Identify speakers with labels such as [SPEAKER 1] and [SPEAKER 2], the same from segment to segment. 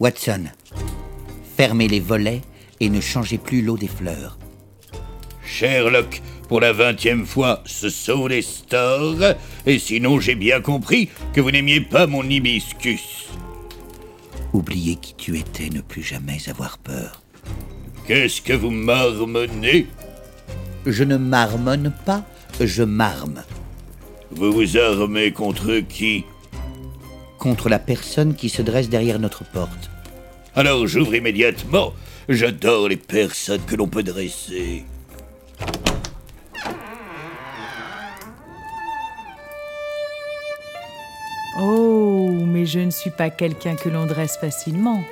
[SPEAKER 1] Watson, fermez les volets et ne changez plus l'eau des fleurs.
[SPEAKER 2] Sherlock, pour la vingtième fois, ce sont les stores, et sinon j'ai bien compris que vous n'aimiez pas mon hibiscus.
[SPEAKER 1] Oubliez qui tu étais, ne plus jamais avoir peur.
[SPEAKER 2] Qu'est-ce que vous marmonnez
[SPEAKER 1] Je ne marmonne pas, je marme.
[SPEAKER 2] Vous vous armez contre qui
[SPEAKER 1] Contre la personne qui se dresse derrière notre porte.
[SPEAKER 2] Alors j'ouvre immédiatement. J'adore les personnes que l'on peut dresser.
[SPEAKER 3] Oh, mais je ne suis pas quelqu'un que l'on dresse facilement.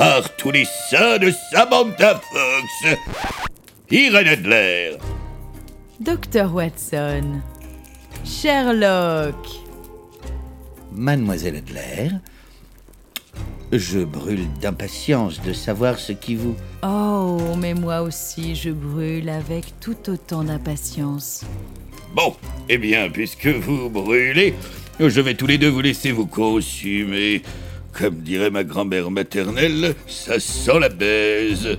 [SPEAKER 2] Par tous les saints de Samantha Fox Irene Adler
[SPEAKER 3] Docteur Watson. Sherlock.
[SPEAKER 1] Mademoiselle Adler, je brûle d'impatience de savoir ce qui vous...
[SPEAKER 3] Oh, mais moi aussi, je brûle avec tout autant d'impatience.
[SPEAKER 2] Bon, eh bien, puisque vous brûlez, je vais tous les deux vous laisser vous consumer. Comme dirait ma grand-mère maternelle, ça sent la baise.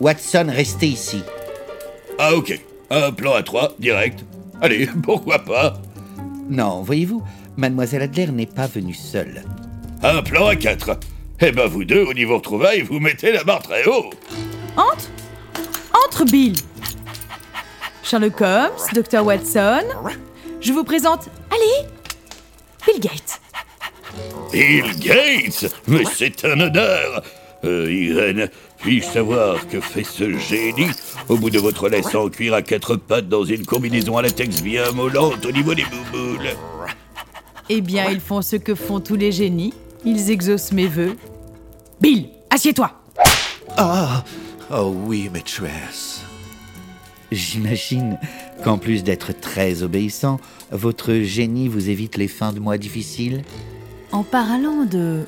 [SPEAKER 1] Watson, restez ici.
[SPEAKER 2] Ah ok, un plan à trois, direct. Allez, pourquoi pas?
[SPEAKER 1] Non, voyez-vous, Mademoiselle Adler n'est pas venue seule.
[SPEAKER 2] Un plan à quatre. Eh ben vous deux, au niveau retrouvailles, vous mettez la barre très haut.
[SPEAKER 3] Entre Entre, Bill Sherlock Holmes, Docteur Watson. Je vous présente. Allez Bill Gates.
[SPEAKER 2] Bill Gates Mais c'est un honneur euh, Irène, puis-je savoir que fait ce génie? Au bout de votre laisse en cuir à quatre pattes dans une combinaison à latex bien mollante au niveau des bouboules
[SPEAKER 3] Eh bien, ils font ce que font tous les génies. Ils exaucent mes vœux. Bill, assieds-toi
[SPEAKER 4] Ah, oh oui, maîtresse.
[SPEAKER 1] J'imagine qu'en plus d'être très obéissant, votre génie vous évite les fins de mois difficiles
[SPEAKER 3] En parlant de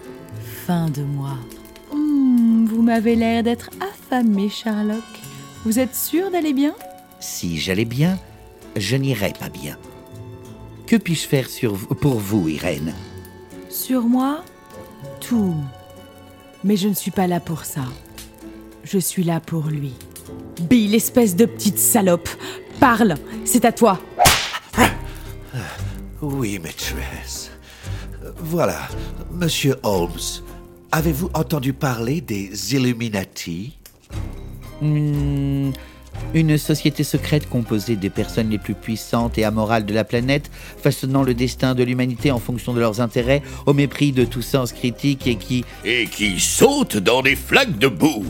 [SPEAKER 3] fin de mois, hmm, vous m'avez l'air d'être affamé, Sherlock. Vous êtes sûr d'aller bien?
[SPEAKER 1] Si j'allais bien, je n'irais pas bien. Que puis-je faire sur pour vous, Irène?
[SPEAKER 3] Sur moi? Tout. Mais je ne suis pas là pour ça. Je suis là pour lui. Bill, espèce de petite salope. Parle, c'est à toi.
[SPEAKER 4] Oui, maîtresse. Voilà, monsieur Holmes. Avez-vous entendu parler des Illuminati?
[SPEAKER 1] Hmm, Une société secrète composée des personnes les plus puissantes et amorales de la planète, façonnant le destin de l'humanité en fonction de leurs intérêts, au mépris de tout sens critique et qui...
[SPEAKER 2] Et qui saute dans des flaques de boue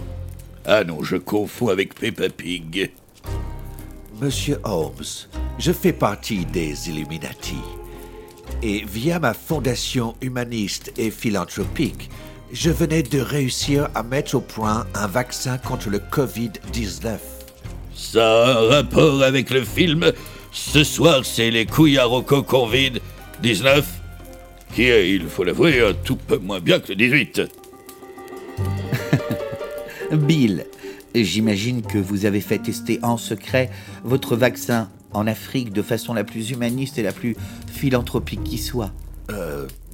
[SPEAKER 2] Ah non, je confonds avec Peppa Pig.
[SPEAKER 4] Monsieur Holmes, je fais partie des Illuminati. Et via ma fondation humaniste et philanthropique, je venais de réussir à mettre au point un vaccin contre le Covid-19.
[SPEAKER 2] Ça a un rapport avec le film Ce soir, c'est les couilles à Rocco qu'on vide 19 Qui est, il faut l'avouer, un tout peu moins bien que le 18.
[SPEAKER 1] Bill, j'imagine que vous avez fait tester en secret votre vaccin en Afrique de façon la plus humaniste et la plus philanthropique qui soit.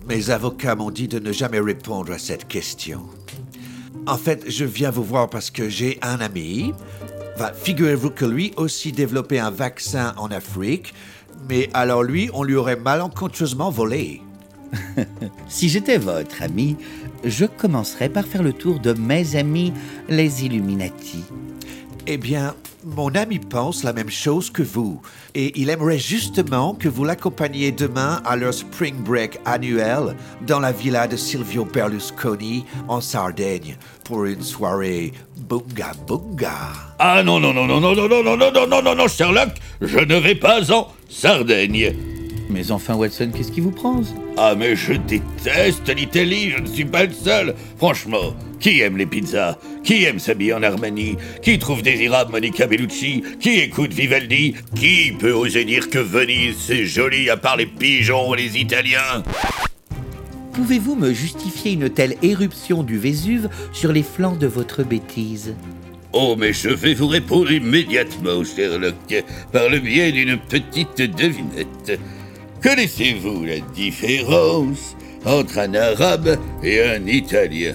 [SPEAKER 4] Mes avocats m'ont dit de ne jamais répondre à cette question. En fait, je viens vous voir parce que j'ai un ami. Figurez-vous que lui aussi développait un vaccin en Afrique, mais alors lui, on lui aurait malencontreusement volé.
[SPEAKER 1] Si j'étais votre ami, je commencerais par faire le tour de mes amis, les Illuminati.
[SPEAKER 4] Eh bien, mon ami pense la même chose que vous. Et il aimerait justement que vous l'accompagniez demain à leur spring break annuel dans la villa de Silvio Berlusconi en Sardaigne pour une soirée bunga bunga.
[SPEAKER 2] Ah non, non, non, non, non, non, non, non, non, non, non, non, non, Sherlock, je ne vais pas en Sardaigne.
[SPEAKER 1] Mais enfin, Watson, qu'est-ce qui vous prend
[SPEAKER 2] Ah, mais je déteste l'Italie, je ne suis pas le seul. Franchement, qui aime les pizzas? Qui aime s'habiller en Armani Qui trouve désirable Monica Bellucci? Qui écoute Vivaldi? Qui peut oser dire que Venise c'est joli à part les pigeons et les Italiens?
[SPEAKER 1] Pouvez-vous me justifier une telle éruption du Vésuve sur les flancs de votre bêtise?
[SPEAKER 2] Oh, mais je vais vous répondre immédiatement, Sherlock, par le biais d'une petite devinette. Connaissez-vous la différence entre un arabe et un italien?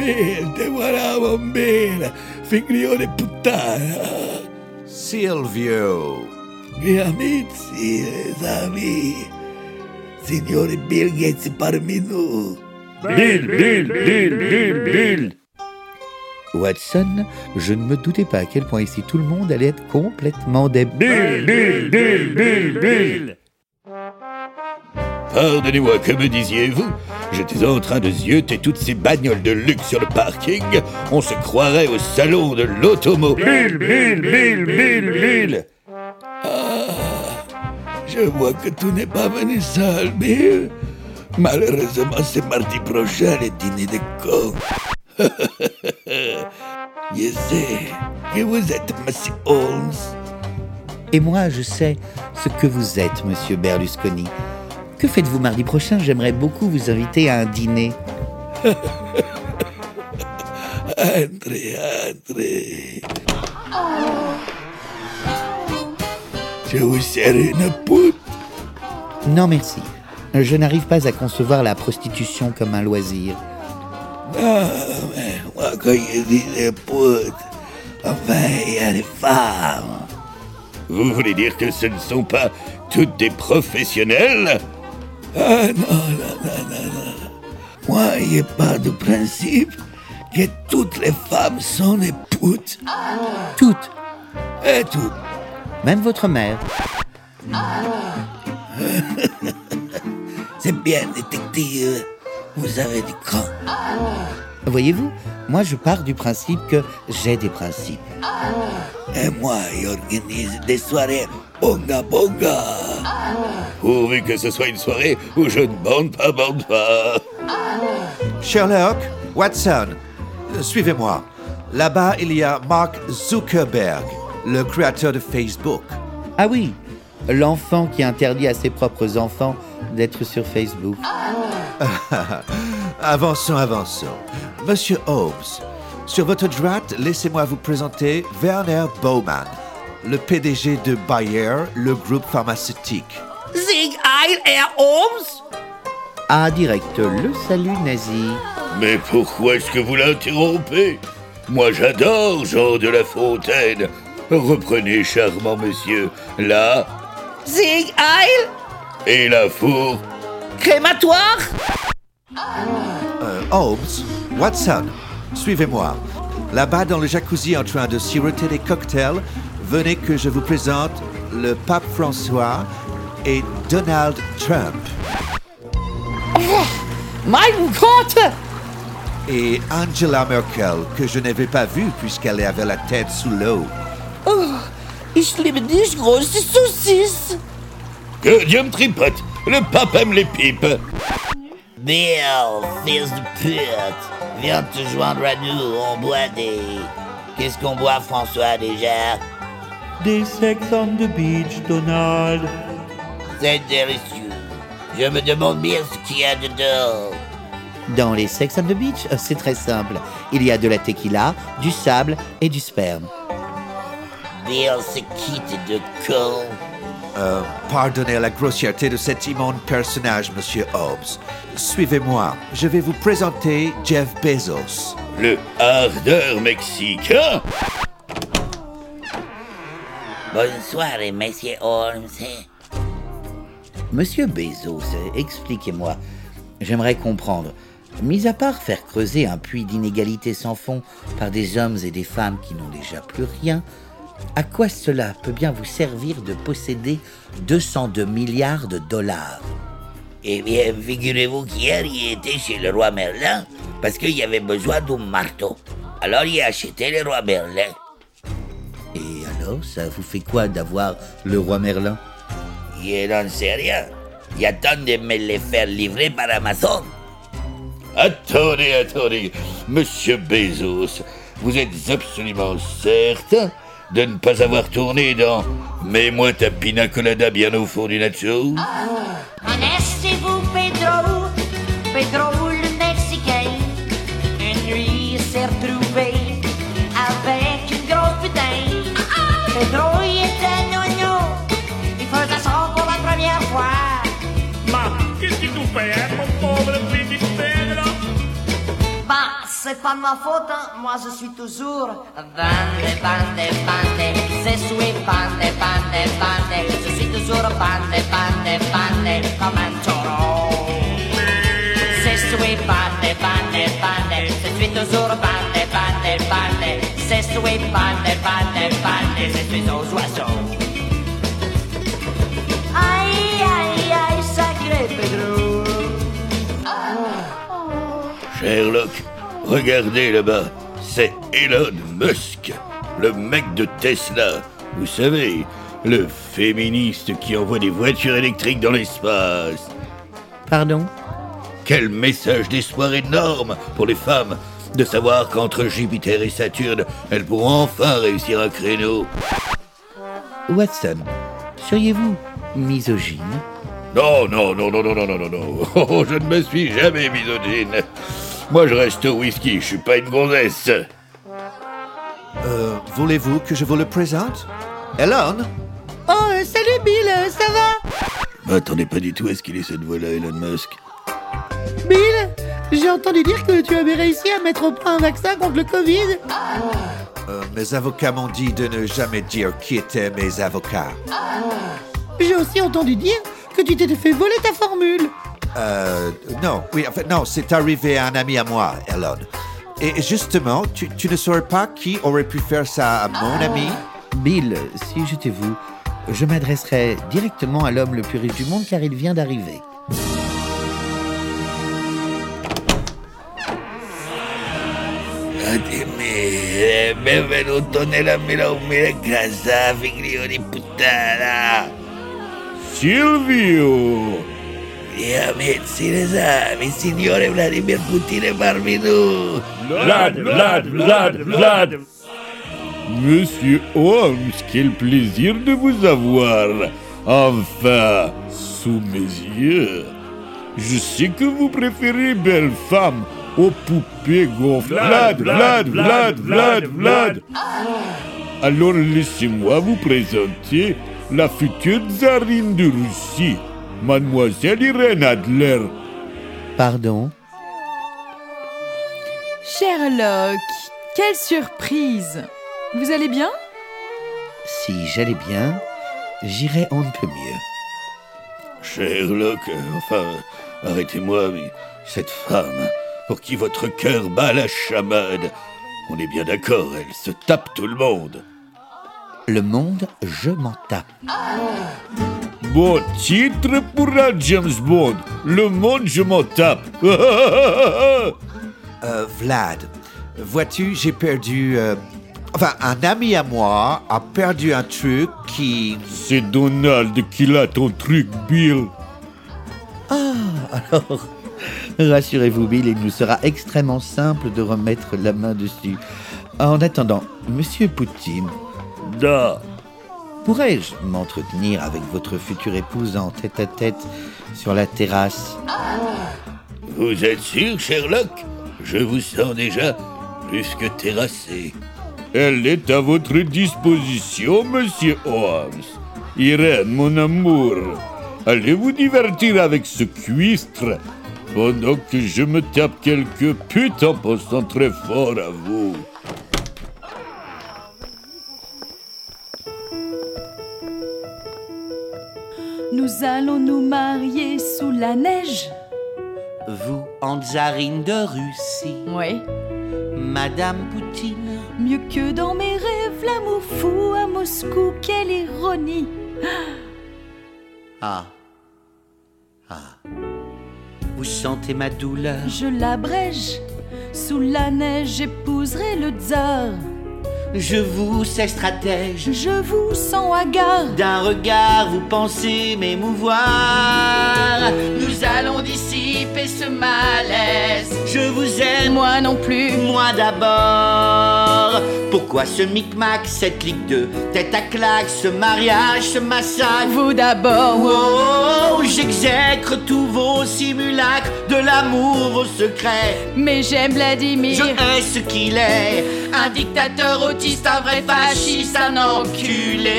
[SPEAKER 2] Bill, te guardavo, Bill, figlio di puttana.
[SPEAKER 4] Silvio,
[SPEAKER 2] Miei amici, esami, signore Bill Gates parmi nous. Bill, Bill, Bill, Bill, Bill.
[SPEAKER 1] Watson, je ne me doutais pas à quel point ici tout le monde allait être complètement débile.
[SPEAKER 2] Bill, Bill, Bill, Bill, Bill. Pardonnez-moi, que me disiez-vous? J'étais en train de zioter toutes ces bagnoles de luxe sur le parking. On se croirait au salon de l'automobile. Bill, Bill, Bill, Bill, Bill. Ah, je vois que tout n'est pas venu seul, Bill. Malheureusement, c'est mardi prochain le dîner de con. je sais que vous êtes Monsieur Holmes?
[SPEAKER 1] Et moi, je sais ce que vous êtes, monsieur Berlusconi. Que faites-vous mardi prochain? J'aimerais beaucoup vous inviter à un dîner.
[SPEAKER 2] Entrez, entrez. Je vous sers une pute.
[SPEAKER 1] Non, merci. Je n'arrive pas à concevoir la prostitution comme un loisir.
[SPEAKER 2] Non, mais moi, quand je dis des putes, enfin, il y a des femmes. Vous voulez dire que ce ne sont pas toutes des professionnelles? Ah non, non, non, non, non. Moi, il n'y a pas de principe que toutes les femmes sont des putes.
[SPEAKER 1] Toutes,
[SPEAKER 2] Et toutes.
[SPEAKER 1] même votre mère.
[SPEAKER 2] C'est bien, détective. Vous avez du cran.
[SPEAKER 1] Voyez-vous, moi je pars du principe que j'ai des principes.
[SPEAKER 2] Et moi, j'organise des soirées bonga bonga. Pourvu que ce soit une soirée où je ne bande pas, bande pas.
[SPEAKER 4] Sherlock, Watson, euh, suivez-moi. Là-bas, il y a Mark Zuckerberg, le créateur de Facebook.
[SPEAKER 1] Ah oui, l'enfant qui interdit à ses propres enfants d'être sur Facebook.
[SPEAKER 4] Avançons, avançons. Monsieur Holmes, sur votre droite, laissez-moi vous présenter Werner Baumann, le PDG de Bayer, le groupe pharmaceutique.
[SPEAKER 5] Sieg Heil, Herr Holmes!
[SPEAKER 1] Ah, direct, le salut nazi.
[SPEAKER 2] Mais pourquoi est-ce que vous l'interrompez? Moi j'adore Jean de La Fontaine. Reprenez, charmant monsieur, là
[SPEAKER 5] Sieg Heil!
[SPEAKER 2] et la four.
[SPEAKER 5] Crématoire!
[SPEAKER 4] Euh, Holmes, Watson, suivez-moi. Là-bas, dans le jacuzzi en train de siroter des cocktails, venez que je vous présente le pape François et Donald Trump.
[SPEAKER 5] Mein Gott!
[SPEAKER 4] Et Angela Merkel, que je n'avais pas vue puisqu'elle avait la tête sous l'eau.
[SPEAKER 5] Ich liebe dich, große Saucisse!
[SPEAKER 2] Que Dieu me tripote Le pape aime les pipes
[SPEAKER 6] Bill, fils de pute, viens te joindre à nous, on boit des... Qu'est-ce qu'on boit, François, déjà?
[SPEAKER 1] Des sex on the beach, Donald.
[SPEAKER 6] C'est délicieux.
[SPEAKER 7] Je me demande bien ce qu'il y a dedans.
[SPEAKER 1] Dans les Sex on the Beach, euh, c'est très simple. Il y a de la tequila, du sable et du sperme.
[SPEAKER 7] Bill se quitte de con.
[SPEAKER 4] Euh, pardonnez la grossièreté de cet immonde personnage, monsieur Hobbes. Suivez-moi. Je vais vous présenter Jeff Bezos.
[SPEAKER 2] Le ardeur mexicain
[SPEAKER 7] Bonsoir, monsieur Holmes.
[SPEAKER 1] Monsieur Bezos, expliquez-moi. J'aimerais comprendre. Mis à part faire creuser un puits d'inégalité sans fond par des hommes et des femmes qui n'ont déjà plus rien, à quoi cela peut bien vous servir de posséder 202 milliards de dollars?
[SPEAKER 7] Eh bien, figurez-vous qu'hier, il était chez le roi Merlin parce qu'il y avait besoin d'un marteau. Alors, il a acheté le roi Merlin.
[SPEAKER 1] Alors, ça vous fait quoi d'avoir le roi Merlin?
[SPEAKER 7] Il n'en sait rien. Il attend de me les faire livrer par Amazon.
[SPEAKER 2] Attendez, attendez, monsieur Bezos, vous êtes absolument certain de ne pas avoir tourné dans Mets-moi ta pina colada bien au fond du nacho?
[SPEAKER 8] Connaissez-vous Pedro, Pedro c'est pas ma faute, hein. moi je suis toujours Bande, bande, bande, c'est souhait, bande, bande, bande Je suis toujours bande, bande, bande, comme un taureau. C'est souhait, bande, bande, bande Je suis toujours bande, bande, bande C'est souhait, bande, bande, bande Je suis Aïe, aïe, aïe,
[SPEAKER 2] Sherlock, Regardez là-bas, c'est Elon Musk, le mec de Tesla. Vous savez, le féministe qui envoie des voitures électriques dans l'espace.
[SPEAKER 1] Pardon?
[SPEAKER 2] Quel message d'espoir énorme pour les femmes de savoir qu'entre Jupiter et Saturne, elles pourront enfin réussir un créneau.
[SPEAKER 1] Watson, seriez-vous misogyne?
[SPEAKER 2] Non, non, non, non, non, non, non, non, oh, je ne me suis jamais misogyne. Moi, je reste au whisky, je suis pas une gonzesse.
[SPEAKER 4] Euh, voulez-vous que je vous le présente? Elon?
[SPEAKER 1] Oh, salut Bill, ça va?
[SPEAKER 2] M'attendez pas du tout à ce qu'il ait cette voix-là, Elon Musk.
[SPEAKER 1] Bill, j'ai entendu dire que tu avais réussi à mettre au point un vaccin contre le Covid.
[SPEAKER 4] Euh, Mes avocats m'ont dit de ne jamais dire qui étaient mes avocats.
[SPEAKER 1] J'ai aussi entendu dire que tu t'étais fait voler ta formule.
[SPEAKER 4] Euh, non, oui, en fait, non, c'est arrivé à un ami à moi, Elon. Et justement, tu, tu ne saurais pas qui aurait pu faire ça à mon ami
[SPEAKER 1] Bill, si j'étais vous, je m'adresserais directement à l'homme le plus riche du monde car il vient d'arriver.
[SPEAKER 7] Adime, benvenuto nella mia umile casa, figlio di puttana.
[SPEAKER 2] Silvio
[SPEAKER 7] amici l'esame, il signore Vladimir Putin è parvenu.
[SPEAKER 2] Vlad, Vlad, Vlad, Vlad. Monsieur Holmes, quel plaisir de vous avoir. Enfin, sous mes yeux Je sais que vous préférez belles femmes aux poupées gonflables. Vlad, Vlad, Vlad, Vlad, Vlad. Alors laissez-moi vous présenter la future tsarine de Russie, Mademoiselle Irène Adler.
[SPEAKER 1] Pardon?
[SPEAKER 3] Sherlock, quelle surprise Vous allez bien?
[SPEAKER 1] Si j'allais bien, j'irais on ne peut mieux.
[SPEAKER 2] Sherlock, enfin, arrêtez-moi, mais cette femme, pour qui votre cœur bat la chamade, on est bien d'accord, elle se tape tout le monde.
[SPEAKER 1] Le monde, je m'en tape.
[SPEAKER 2] Bon titre pour un James Bond, le monde je m'en tape.
[SPEAKER 4] Euh, Vlad, vois-tu, j'ai perdu... euh, Enfin, un ami à moi a perdu un truc qui...
[SPEAKER 2] C'est Donald qui l'a ton truc, Bill.
[SPEAKER 1] Alors, rassurez-vous, Bill, il nous sera extrêmement simple de remettre la main dessus. En attendant, Monsieur Poutine,
[SPEAKER 2] Da.
[SPEAKER 1] Pourrais-je m'entretenir avec votre future épouse en tête-à-tête sur la terrasse?
[SPEAKER 2] Vous êtes sûr, Sherlock? Je vous sens déjà plus que terrassé. Elle est à votre disposition, monsieur Holmes. Irène, mon amour, allez vous divertir avec ce cuistre pendant que je me tape quelques putes en pensant très fort à vous?
[SPEAKER 3] Nous allons nous marier sous la neige.
[SPEAKER 1] Vous, en tsarine de Russie,
[SPEAKER 3] Oui.
[SPEAKER 1] Madame Poutine.
[SPEAKER 3] Mieux que dans mes rêves, l'amour fou à Moscou, quelle ironie.
[SPEAKER 1] Ah. Ah. Vous sentez ma douleur
[SPEAKER 3] Je l'abrège. Sous la neige, j'épouserai le tsar.
[SPEAKER 1] Je vous sais stratège.
[SPEAKER 3] Je vous sens hagard.
[SPEAKER 1] D'un regard, vous pensez m'émouvoir.
[SPEAKER 3] Nous allons dissiper ce malaise.
[SPEAKER 1] Je vous aime,
[SPEAKER 3] Moi non plus.
[SPEAKER 1] moi d'abord. Pourquoi ce micmac, cette clique de tête à claque, ce mariage, ce massacre?
[SPEAKER 3] Vous d'abord.
[SPEAKER 1] Oh, j'exècre tous vos simulacres de l'amour, vos secrets.
[SPEAKER 3] Mais j'aime Vladimir.
[SPEAKER 1] Je hais ce qu'il est.
[SPEAKER 3] Un dictateur autiste, un vrai fasciste, un enculé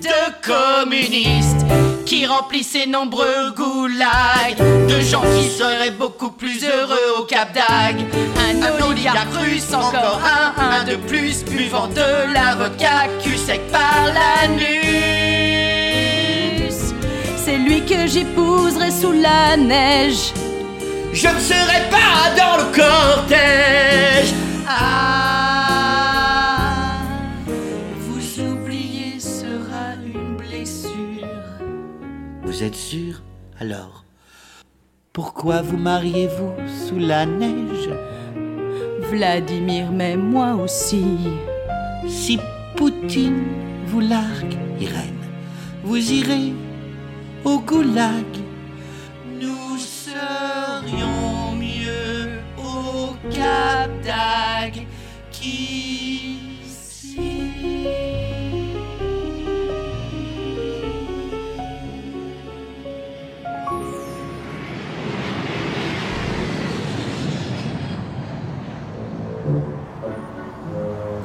[SPEAKER 3] de communistes qui remplit ses nombreux goulags de gens qui seraient beaucoup plus heureux au Cap d'Agde. Un, oligarque russe, encore un, un de plus, buvant de l'avocat, cul sec par l'anus. C'est lui que j'épouserai sous la neige.
[SPEAKER 1] Je ne serai pas dans le cortège.
[SPEAKER 3] Ah, vous oubliez sera une blessure.
[SPEAKER 1] Vous êtes sûr Alors, pourquoi vous mariez-vous sous la neige?
[SPEAKER 3] Vladimir m'aime moi aussi.
[SPEAKER 1] Si Poutine vous largue, Irène, vous irez au goulag. Nous mieux au Cap.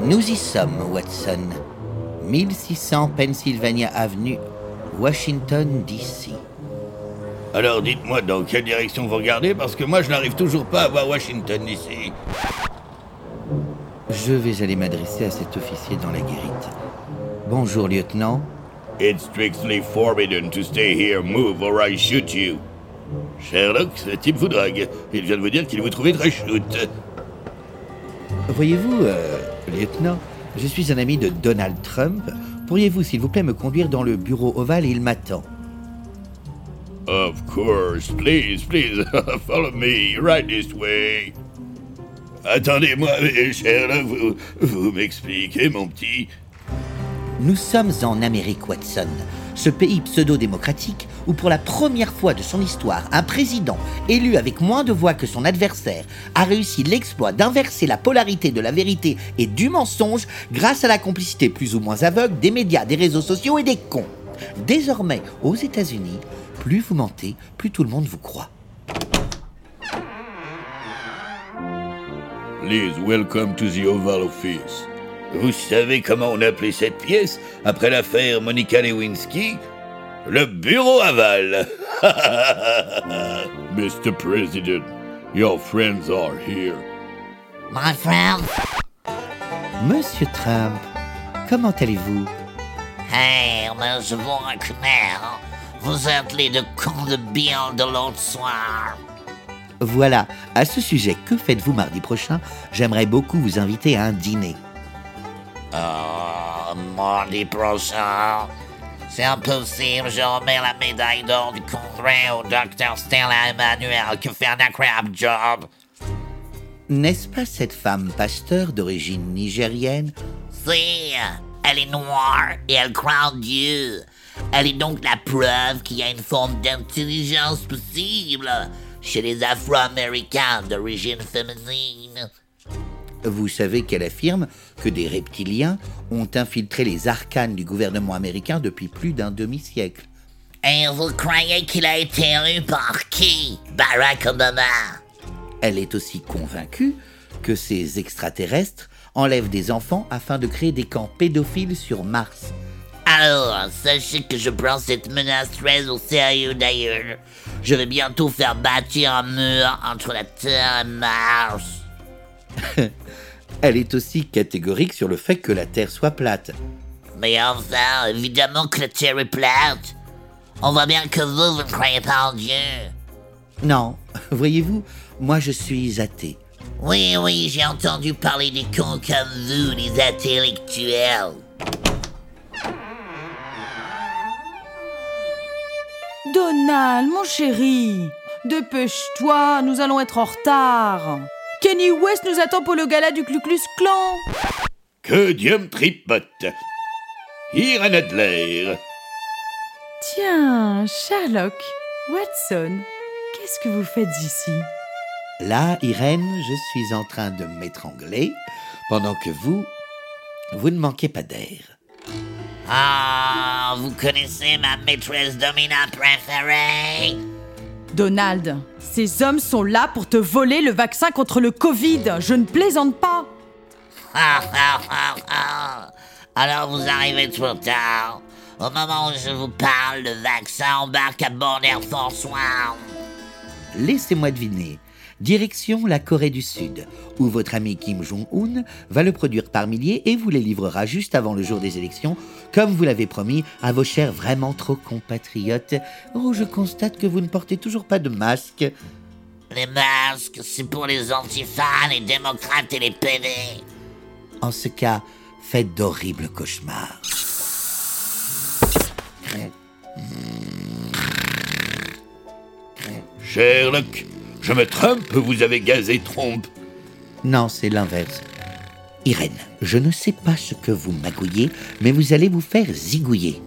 [SPEAKER 1] Nous y sommes, Watson. 1600 Pennsylvania Avenue, Washington, D.C.
[SPEAKER 2] Alors dites-moi dans quelle direction vous regardez, parce que moi je n'arrive toujours pas à voir Washington ici.
[SPEAKER 1] Je vais aller m'adresser à cet officier dans la guérite. Bonjour, lieutenant.
[SPEAKER 2] It's strictly forbidden to stay here. Move or I shoot you. Sherlock, ce type vous drague. Il vient de vous dire qu'il vous trouvait très shoot.
[SPEAKER 1] Voyez-vous, euh, lieutenant, je suis un ami de Donald Trump. Pourriez-vous, s'il vous plaît, me conduire dans le bureau ovale Il m'attend?
[SPEAKER 2] Of course. Please, please, follow me. Right this way. Attendez-moi, vous, vous m'expliquez, mon petit.
[SPEAKER 1] Nous sommes en Amérique, Watson, ce pays pseudo-démocratique où pour la première fois de son histoire, un président élu avec moins de voix que son adversaire a réussi l'exploit d'inverser la polarité de la vérité et du mensonge grâce à la complicité plus ou moins aveugle des médias, des réseaux sociaux et des cons. Désormais, aux États-Unis, plus vous mentez, plus tout le monde vous croit.
[SPEAKER 2] Please, welcome to the Oval Office. Vous savez comment on appelait cette pièce après l'affaire Monica Lewinsky? Le bureau aval. Mr. President, your friends are here.
[SPEAKER 6] My friend,
[SPEAKER 1] Monsieur Trump, comment allez-vous?
[SPEAKER 6] Hey, mais je vous reconnais. hein. Vous êtes les deux cons de Bill de l'autre soir.
[SPEAKER 1] Voilà, à ce sujet, que faites-vous mardi prochain? J'aimerais beaucoup vous inviter à un dîner.
[SPEAKER 6] Oh, mardi prochain? C'est impossible, je remets la médaille d'or du congrès au docteur Stella Emmanuel qui fait un incroyable job.
[SPEAKER 1] N'est-ce pas cette femme pasteur d'origine nigérienne?
[SPEAKER 6] Si, elle est noire et elle croit en Dieu. Elle est donc la preuve qu'il y a une forme d'intelligence possible chez les Afro-Américains d'origine féminine.
[SPEAKER 1] Vous savez qu'elle affirme que des reptiliens ont infiltré les arcanes du gouvernement américain depuis plus d'un demi-siècle.
[SPEAKER 8] Et vous croyez qu'il a été élu par qui? Barack Obama
[SPEAKER 1] Elle est aussi convaincue que ces extraterrestres enlèvent des enfants afin de créer des camps pédophiles sur Mars.
[SPEAKER 8] Alors, sachez que je prends cette menace très au sérieux d'ailleurs. Je vais bientôt faire bâtir un mur entre la Terre et Mars.
[SPEAKER 1] Elle est aussi catégorique sur le fait que la Terre soit plate.
[SPEAKER 8] Mais enfin, évidemment que la Terre est plate. On voit bien que vous, vous ne croyez pas en Dieu.
[SPEAKER 1] Non, voyez-vous, moi je suis athée.
[SPEAKER 8] Oui, oui, j'ai entendu parler des cons comme vous, les intellectuels.
[SPEAKER 3] Donald, mon chéri, dépêche-toi, nous allons être en retard. Kenny West nous attend pour le gala du Ku Klux Klan.
[SPEAKER 2] Que Dieu me tripote. Irène Adler.
[SPEAKER 3] Tiens, Sherlock, Watson, qu'est-ce que vous faites ici?
[SPEAKER 1] Là, Irène, je suis en train de m'étrangler, pendant que vous, vous ne manquez pas d'air.
[SPEAKER 8] Ah, vous connaissez ma maîtresse domina préférée?
[SPEAKER 3] Donald, ces hommes sont là pour te voler le vaccin contre le Covid. Je ne plaisante pas.
[SPEAKER 8] Ah, ah, ah, ah. Alors vous arrivez trop tard. Au moment où je vous parle, le vaccin embarque à bord d'Air Force One.
[SPEAKER 1] Laissez-moi deviner. Direction la Corée du Sud, où votre ami Kim Jong-un va le produire par milliers et vous les livrera juste avant le jour des élections, comme vous l'avez promis à vos chers vraiment trop compatriotes. Oh, je constate que vous ne portez toujours pas de masque.
[SPEAKER 8] Les masques, c'est pour les antifas, les démocrates et les PD.
[SPEAKER 1] En ce cas, faites d'horribles cauchemars.
[SPEAKER 2] Sherlock, je me trompe, vous avez gazé trompe.
[SPEAKER 1] Non, c'est l'inverse. Irène, je ne sais pas ce que vous magouillez, mais vous allez vous faire zigouiller.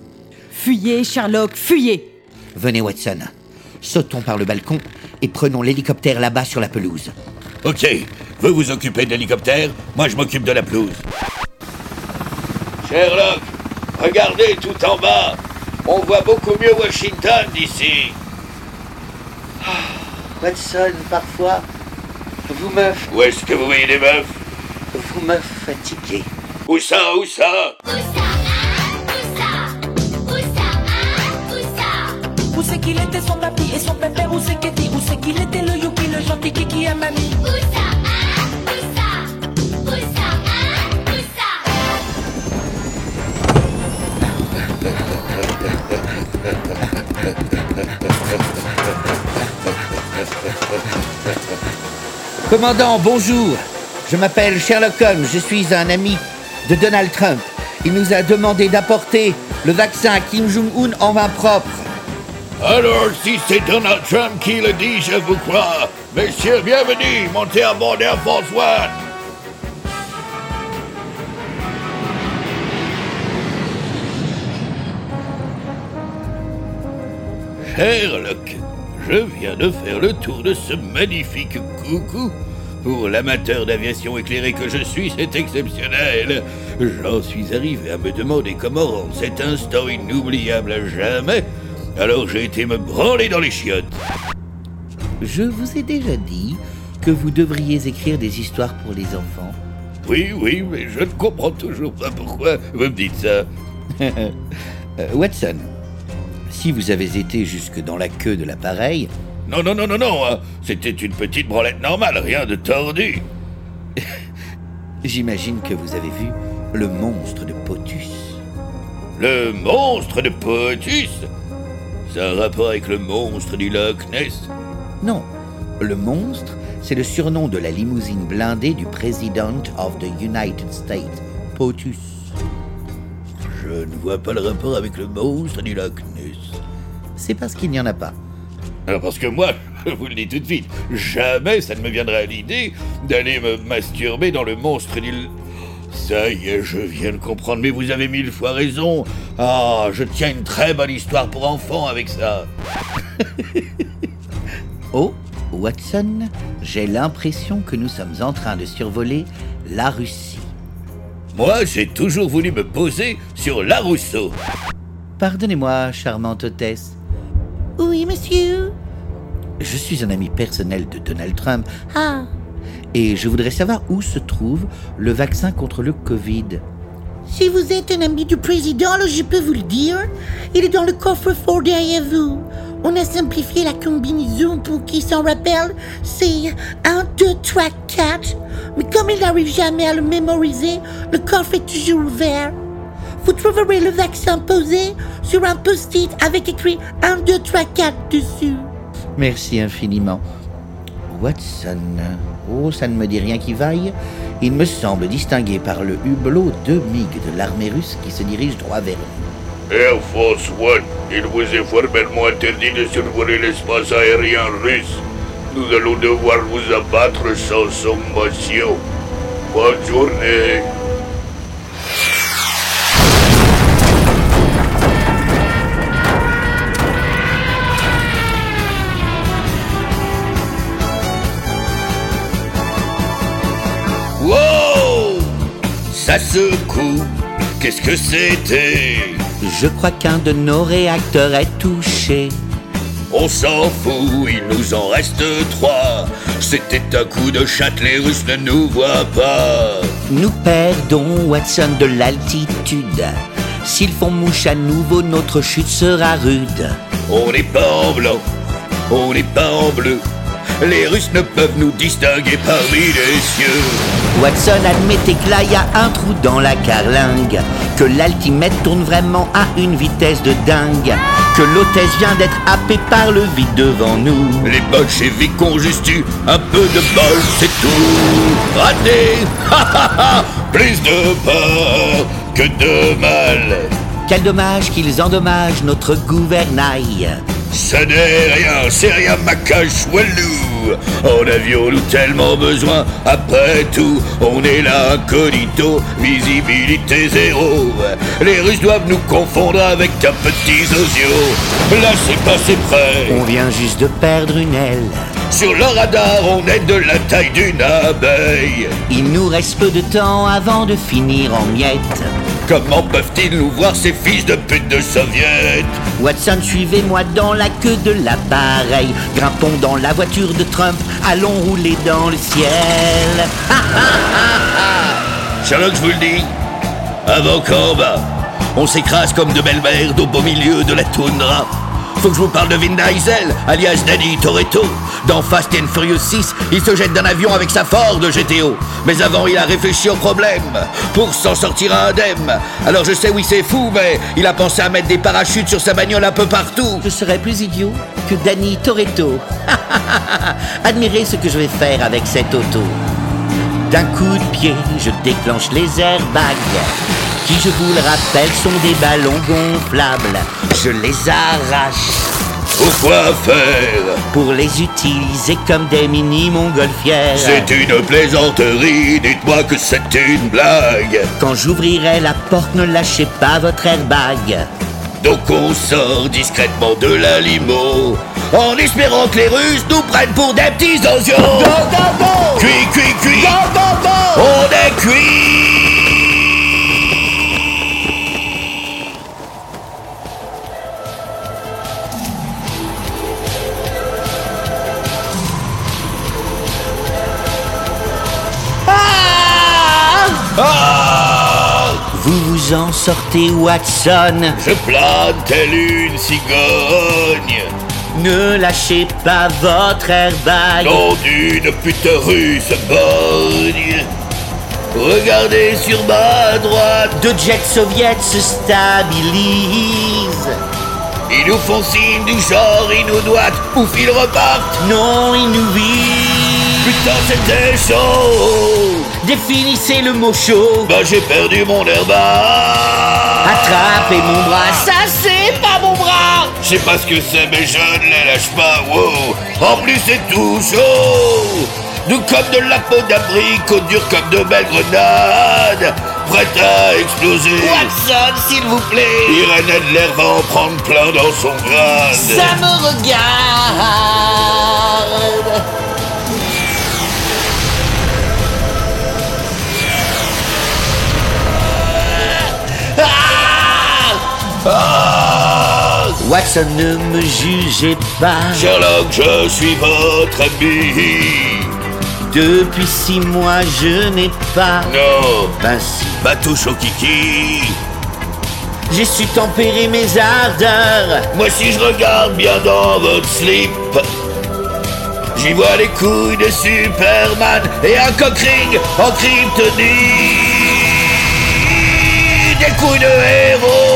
[SPEAKER 3] Fuyez, Sherlock, fuyez.
[SPEAKER 1] Venez, Watson. Sautons par le balcon et prenons l'hélicoptère là-bas sur la pelouse.
[SPEAKER 2] Ok, vous vous occupez de l'hélicoptère, moi je m'occupe de la pelouse. Sherlock, regardez tout en bas. On voit beaucoup mieux Washington d'ici.
[SPEAKER 1] Watson, parfois, vous me,
[SPEAKER 2] Où est-ce que vous voyez des meufs
[SPEAKER 1] vous me fatiguez.
[SPEAKER 2] Où ça, où ça
[SPEAKER 9] Où c'est qu'il était son papi et son pépère, où c'est qu'il dit Où c'est qu'il était le Yuki, le gentil Kiki à mamie
[SPEAKER 1] Commandant, bonjour. Je m'appelle Sherlock Holmes, je suis un ami de Donald Trump. Il nous a demandé d'apporter le vaccin à Kim Jong-un en main propre.
[SPEAKER 2] Alors, si c'est Donald Trump qui le dit, je vous crois. Messieurs, bienvenue, montez à bord d'Air Force One. Sherlock, je viens de faire le tour de ce magnifique coucou. Pour l'amateur d'aviation éclairée que je suis, c'est exceptionnel. J'en suis arrivé à me demander comment rendre cet instant inoubliable à jamais. Alors j'ai été me branler dans les chiottes.
[SPEAKER 1] Je vous ai déjà dit que vous devriez écrire des histoires pour les enfants.
[SPEAKER 2] Oui, oui, mais je ne comprends toujours pas pourquoi vous me dites ça.
[SPEAKER 1] Euh, Watson, si vous avez été jusque dans la queue de l'appareil,
[SPEAKER 2] Non, non, non, non, non, hein. c'était une petite branlette normale, rien de tordu.
[SPEAKER 1] j'imagine que vous avez vu le monstre de Potus.
[SPEAKER 2] Le monstre de Potus? Ça a un rapport avec le monstre du Loch Ness?
[SPEAKER 1] Non, le monstre, c'est le surnom de la limousine blindée du President of the United States, Potus.
[SPEAKER 2] Je ne vois pas le rapport avec le monstre du Loch Ness.
[SPEAKER 1] C'est parce qu'il n'y en a pas.
[SPEAKER 2] Alors parce que moi, je vous le dis tout de suite, jamais ça ne me viendrait à l'idée d'aller me masturber dans le monstre du... L- Ça y est, je viens de comprendre, mais vous avez mille fois raison. Ah, je tiens une très bonne histoire pour enfants avec ça.
[SPEAKER 1] Oh, Watson, j'ai l'impression que nous sommes en train de survoler la Russie.
[SPEAKER 2] Moi, j'ai toujours voulu me poser sur la Rousseau.
[SPEAKER 1] Pardonnez-moi, charmante hôtesse. Oui, monsieur. Je suis un ami personnel de Donald Trump. Ah. Et je voudrais savoir où se trouve le vaccin contre le Covid.
[SPEAKER 8] Si vous êtes un ami du président, alors je peux vous le dire. Il est dans le coffre-fort derrière vous. On a simplifié la combinaison pour qu'il s'en rappelle. C'est 1, 2, 3, 4. Mais comme il n'arrive jamais à le mémoriser, le coffre est toujours ouvert. Vous trouverez le vaccin posé sur un post-it avec écrit 1, 2, 3, 4 dessus.
[SPEAKER 1] Merci infiniment. Watson. Oh, ça ne me dit rien qui vaille. Il me semble distinguer par le hublot deux MiG de l'armée russe qui se dirigent droit vers nous.
[SPEAKER 2] Air Force One, il vous est formellement interdit de survoler l'espace aérien russe. Nous allons devoir vous abattre sans sommation. Bonne journée. Ça secoue. Qu'est-ce que c'était?
[SPEAKER 1] Je crois qu'un de nos réacteurs est touché.
[SPEAKER 2] On s'en fout, il nous en reste trois. C'était un coup de chatte, les Russes ne nous voient pas.
[SPEAKER 1] Nous perdons Watson de l'altitude. S'ils font mouche à nouveau, notre chute sera rude.
[SPEAKER 2] On n'est pas en blanc, on n'est pas en bleu. Les Russes ne peuvent nous distinguer parmi les cieux.
[SPEAKER 1] Watson, admettez que là, y a un trou dans la carlingue. Que l'altimètre tourne vraiment à une vitesse de dingue. Que l'hôtesse vient d'être happée par le vide devant nous.
[SPEAKER 2] Les bolcheviks ont juste eu un peu de bol, c'est tout. Raté Ha, ha, ha. Plus de peur que de mal.
[SPEAKER 1] Quel dommage qu'ils endommagent notre gouvernail.
[SPEAKER 2] Ce n'est rien, c'est rien ma cache walou En avions-nous tellement besoin. Après tout, on est là incognito Visibilité zéro. Les Russes doivent nous confondre avec un petit zozio. Là c'est passé près.
[SPEAKER 1] On vient juste de perdre une aile.
[SPEAKER 2] Sur le radar, on est de la taille d'une abeille.
[SPEAKER 1] Il nous reste peu de temps avant de finir en miettes.
[SPEAKER 2] Comment peuvent-ils nous voir ces fils de pute de soviets
[SPEAKER 1] Watson, suivez-moi dans la queue de l'appareil. Grimpons dans la voiture de Trump. Allons rouler dans le ciel. Ah, ah, ah.
[SPEAKER 2] Sherlock, je vous le dis, avant qu'en bas, on s'écrase comme de belles merdes au beau milieu de la toundra. Faut que je vous parle de Vin Diesel, alias Danny Toretto. Dans Fast and Furious 6, il se jette d'un avion avec sa Ford GTO. Mais avant, il a réfléchi au problème pour s'en sortir indemne. Alors je sais, oui, c'est fou, mais il a pensé à mettre des parachutes sur sa bagnole un peu partout.
[SPEAKER 1] Je serais plus idiot que Danny Toretto. Admirez ce que je vais faire avec cette auto. D'un coup de pied, je déclenche les airbags, qui, je vous le rappelle, sont des ballons gonflables. Je les arrache
[SPEAKER 2] Pourquoi faire
[SPEAKER 1] pour les utiliser comme des mini montgolfières.
[SPEAKER 2] C'est une plaisanterie, dites-moi que c'est une blague.
[SPEAKER 1] Quand j'ouvrirai la porte, ne lâchez pas votre airbag.
[SPEAKER 2] Donc on sort discrètement de la limo En espérant que les Russes nous prennent pour des petits osios Cuit, cuit, cuit On est cuit Ah
[SPEAKER 1] Vous vous en sortez, Watson.
[SPEAKER 2] Je plane telle une cigogne
[SPEAKER 1] Ne lâchez pas votre airbag.
[SPEAKER 2] Nom d'une pute russe borgne Regardez sur ma droite
[SPEAKER 1] Deux jets soviets se stabilisent.
[SPEAKER 2] Ils nous font signe du genre, ils nous doivent Ouf, ils repartent
[SPEAKER 1] Non, ils nous visent.
[SPEAKER 2] Putain, c'était chaud
[SPEAKER 1] Définissez le mot chaud.
[SPEAKER 2] Bah j'ai perdu mon airbag
[SPEAKER 1] Attrapez mon bras. Ça, c'est pas mon bras.
[SPEAKER 2] Je sais pas ce que c'est, mais je ne les lâche pas, wow En plus, c'est tout chaud Nous comme de la peau d'abricot dur comme de belles grenades Prête à exploser
[SPEAKER 1] Watson, s'il vous plaît.
[SPEAKER 2] Irène Adler va en prendre plein dans son grade
[SPEAKER 1] Ça me regarde.
[SPEAKER 10] Watson, ne me jugez pas.
[SPEAKER 2] Sherlock, je suis votre ami.
[SPEAKER 10] Depuis six mois, je n'ai pas.
[SPEAKER 2] Non,
[SPEAKER 10] Ben si.
[SPEAKER 2] ma touche au kiki.
[SPEAKER 10] J'ai su tempérer mes ardeurs.
[SPEAKER 2] Moi si je regarde bien dans votre slip, j'y vois les couilles de Superman et un cockring en kryptonite. Des couilles de héros.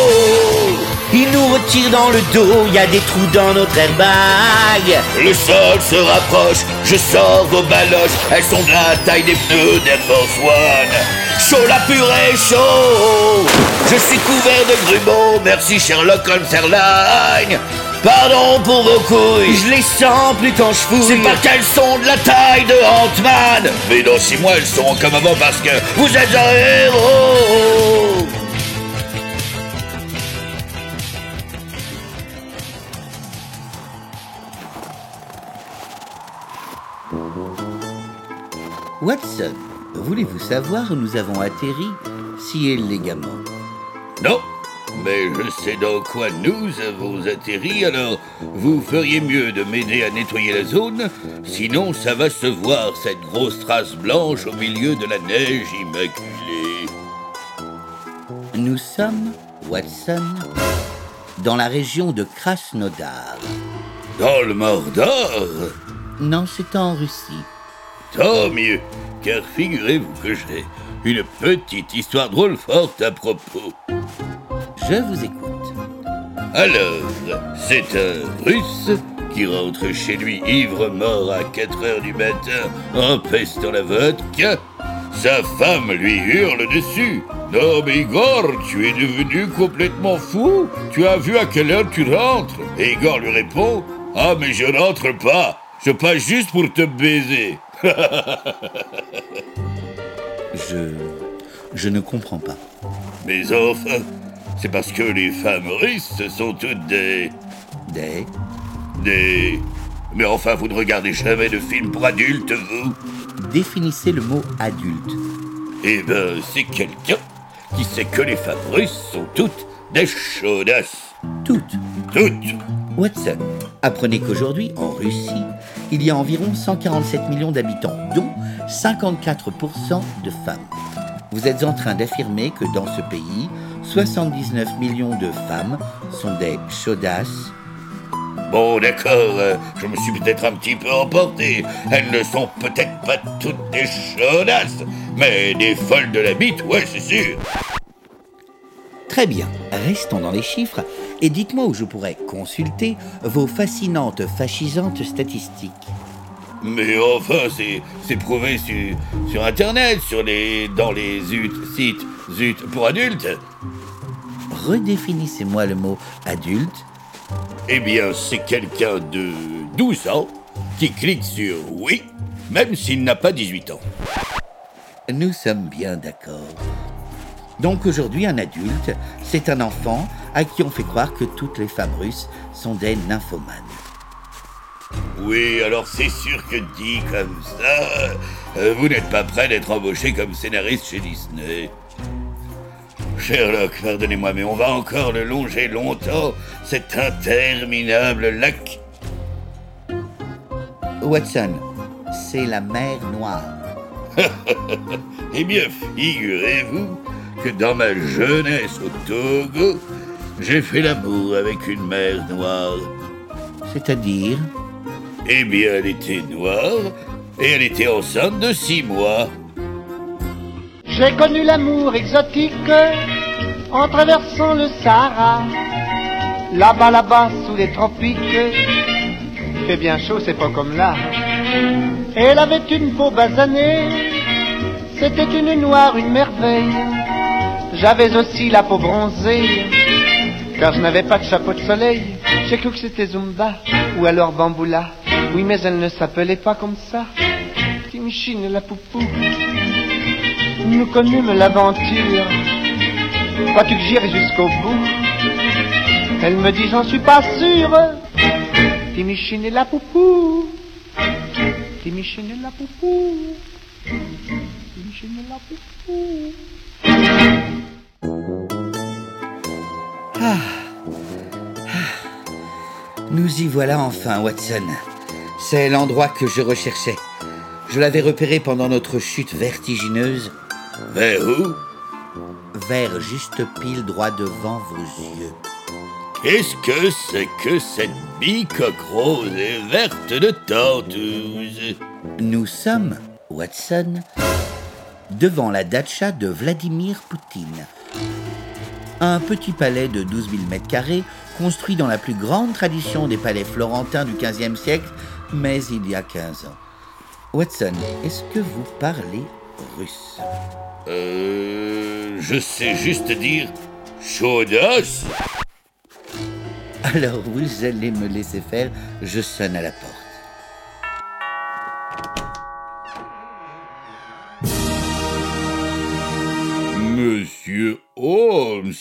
[SPEAKER 10] Il nous retire dans le dos, il y a des trous dans notre airbag.
[SPEAKER 2] Le sol se rapproche, je sors vos baloches, elles sont de la taille des pneus d'Air Force One. Chaud la purée, chaud Je suis couvert de grumeaux, merci Sherlock Holmes Airline. Pardon pour vos couilles,
[SPEAKER 10] Je les sens plus quand je fouille.
[SPEAKER 2] c'est pas qu'elles sont de la taille de Ant-Man Mais dans six mois elles seront comme avant parce que vous êtes un héros
[SPEAKER 1] Watson, voulez-vous savoir où nous avons atterri si élégamment?
[SPEAKER 2] Non, mais je sais dans quoi nous avons atterri, alors vous feriez mieux de m'aider à nettoyer la zone, sinon ça va se voir cette grosse trace blanche au milieu de la neige immaculée.
[SPEAKER 1] Nous sommes, Watson, dans la région de Krasnodar.
[SPEAKER 2] Dans le Mordor?
[SPEAKER 1] Non, c'est en Russie.
[SPEAKER 2] Tant mieux, car figurez-vous que j'ai une petite histoire drôle forte à propos.
[SPEAKER 1] Je vous écoute.
[SPEAKER 2] Alors, c'est un Russe qui rentre chez lui ivre mort à 4 heures du matin en pestant la vodka. Sa femme lui hurle dessus. Non mais Igor, tu es devenu complètement fou. Tu as vu à quelle heure tu rentres? Et Igor lui répond Ah mais je rentre pas. Je passe juste pour te baiser.
[SPEAKER 1] Je. Je ne comprends pas.
[SPEAKER 2] Mais enfin, c'est parce que les femmes russes sont toutes des...
[SPEAKER 1] Des?
[SPEAKER 2] des... Mais enfin, vous ne regardez jamais de films pour adultes, vous?
[SPEAKER 1] Définissez le mot adulte.
[SPEAKER 2] Eh ben, c'est quelqu'un qui sait que les femmes russes sont toutes des chaudasses.
[SPEAKER 1] Toutes.
[SPEAKER 2] Toutes
[SPEAKER 1] Watson, apprenez qu'aujourd'hui, en Russie, il y a environ 147 millions d'habitants, dont 54% de femmes. Vous êtes en train d'affirmer que dans ce pays, 79 millions de femmes sont des chaudasses.
[SPEAKER 2] Bon, d'accord, euh, je me suis peut-être un petit peu emporté. Elles ne sont peut-être pas toutes des chaudasses, mais des folles de la bite, ouais, c'est sûr.
[SPEAKER 1] Très bien, restons dans les chiffres et dites-moi où je pourrais consulter vos fascinantes, fascisantes statistiques.
[SPEAKER 2] Mais enfin, c'est, prouvé sur, sur Internet, sur les, dans les zut, sites zut pour adultes.
[SPEAKER 1] Redéfinissez-moi le mot adulte.
[SPEAKER 2] Eh bien, c'est quelqu'un de 12 ans qui clique sur oui, même s'il n'a pas 18 ans.
[SPEAKER 1] Nous sommes bien d'accord. Donc aujourd'hui, un adulte, c'est un enfant à qui on fait croire que toutes les femmes russes sont des nymphomanes.
[SPEAKER 2] Oui, alors c'est sûr que dit comme ça, euh, vous n'êtes pas prêt d'être embauché comme scénariste chez Disney. Sherlock, pardonnez-moi, mais on va encore le longer longtemps, cet interminable lac.
[SPEAKER 1] Watson, c'est la mer Noire.
[SPEAKER 2] eh bien, figurez-vous que dans ma jeunesse au Togo, j'ai fait l'amour avec une mère noire.
[SPEAKER 1] C'est-à-dire
[SPEAKER 2] Eh bien, elle était noire et elle était enceinte de six mois.
[SPEAKER 11] J'ai connu l'amour exotique en traversant le Sahara. Là-bas, là-bas, sous les tropiques, il fait bien chaud, c'est pas comme là. Elle avait une peau basanée, c'était une noire, une merveille. J'avais aussi la peau bronzée, car je n'avais pas de chapeau de soleil. J'ai cru que c'était Zumba, ou alors Bamboula. Oui, mais elle ne s'appelait pas comme ça. Timichine la poupou. Nous connûmes l'aventure. Crois-tu que j'irai jusqu'au bout Elle me dit j'en suis pas sûre. Timichine la poupou. Timichine la poupou. Timichine la poupou.
[SPEAKER 1] Ah. Nous y voilà enfin, Watson. C'est l'endroit que je recherchais. Je l'avais repéré pendant notre chute vertigineuse.
[SPEAKER 2] Vers où?
[SPEAKER 1] Vers juste pile droit devant vos yeux.
[SPEAKER 2] Qu'est-ce que c'est que cette bicoque rose et verte de Tortouse?
[SPEAKER 1] Nous sommes, Watson, devant la datcha de Vladimir Poutine. Un petit palais de 12 000 mètres carrés, construit dans la plus grande tradition des palais florentins du XVe siècle, mais il y a 15 ans. Watson, est-ce que vous parlez russe?
[SPEAKER 2] Euh. Je sais juste dire. Chaudasse
[SPEAKER 1] Alors vous allez me laisser faire, je sonne à la porte.
[SPEAKER 2] Monsieur Holmes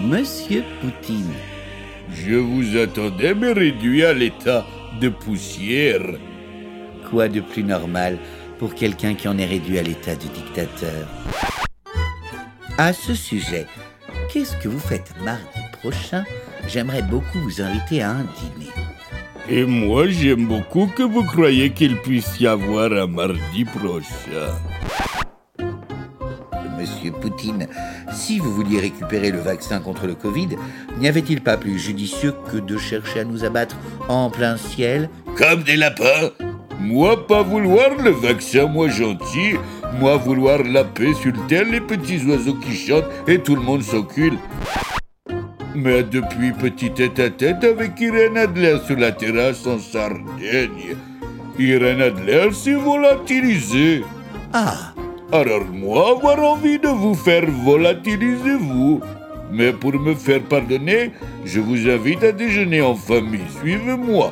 [SPEAKER 1] Monsieur Poutine,
[SPEAKER 2] Je vous attendais, mais réduit à l'état de poussière.
[SPEAKER 1] quoi de plus normal pour quelqu'un qui en est réduit à l'état de dictateur? À ce sujet, qu'est-ce que vous faites mardi prochain? J'aimerais beaucoup vous inviter à un dîner.
[SPEAKER 2] Et moi, j'aime beaucoup que vous croyez qu'il puisse y avoir un mardi prochain.
[SPEAKER 1] Monsieur Poutine, si vous vouliez récupérer le vaccin contre le Covid, n'y avait-il pas plus judicieux que de chercher à nous abattre en plein ciel?
[SPEAKER 2] Comme des lapins Moi, pas vouloir le vaccin, moi gentil. Moi, vouloir la paix sur terre, les petits oiseaux qui chantent et tout le monde s'encule. Mais depuis petit tête-à-tête avec Irène Adler sur la terrasse en Sardaigne, Irène Adler s'est volatilisée.
[SPEAKER 1] Ah
[SPEAKER 2] Alors moi, avoir envie de vous faire volatiliser vous. Mais pour me faire pardonner, je vous invite à déjeuner en famille. Suivez-moi.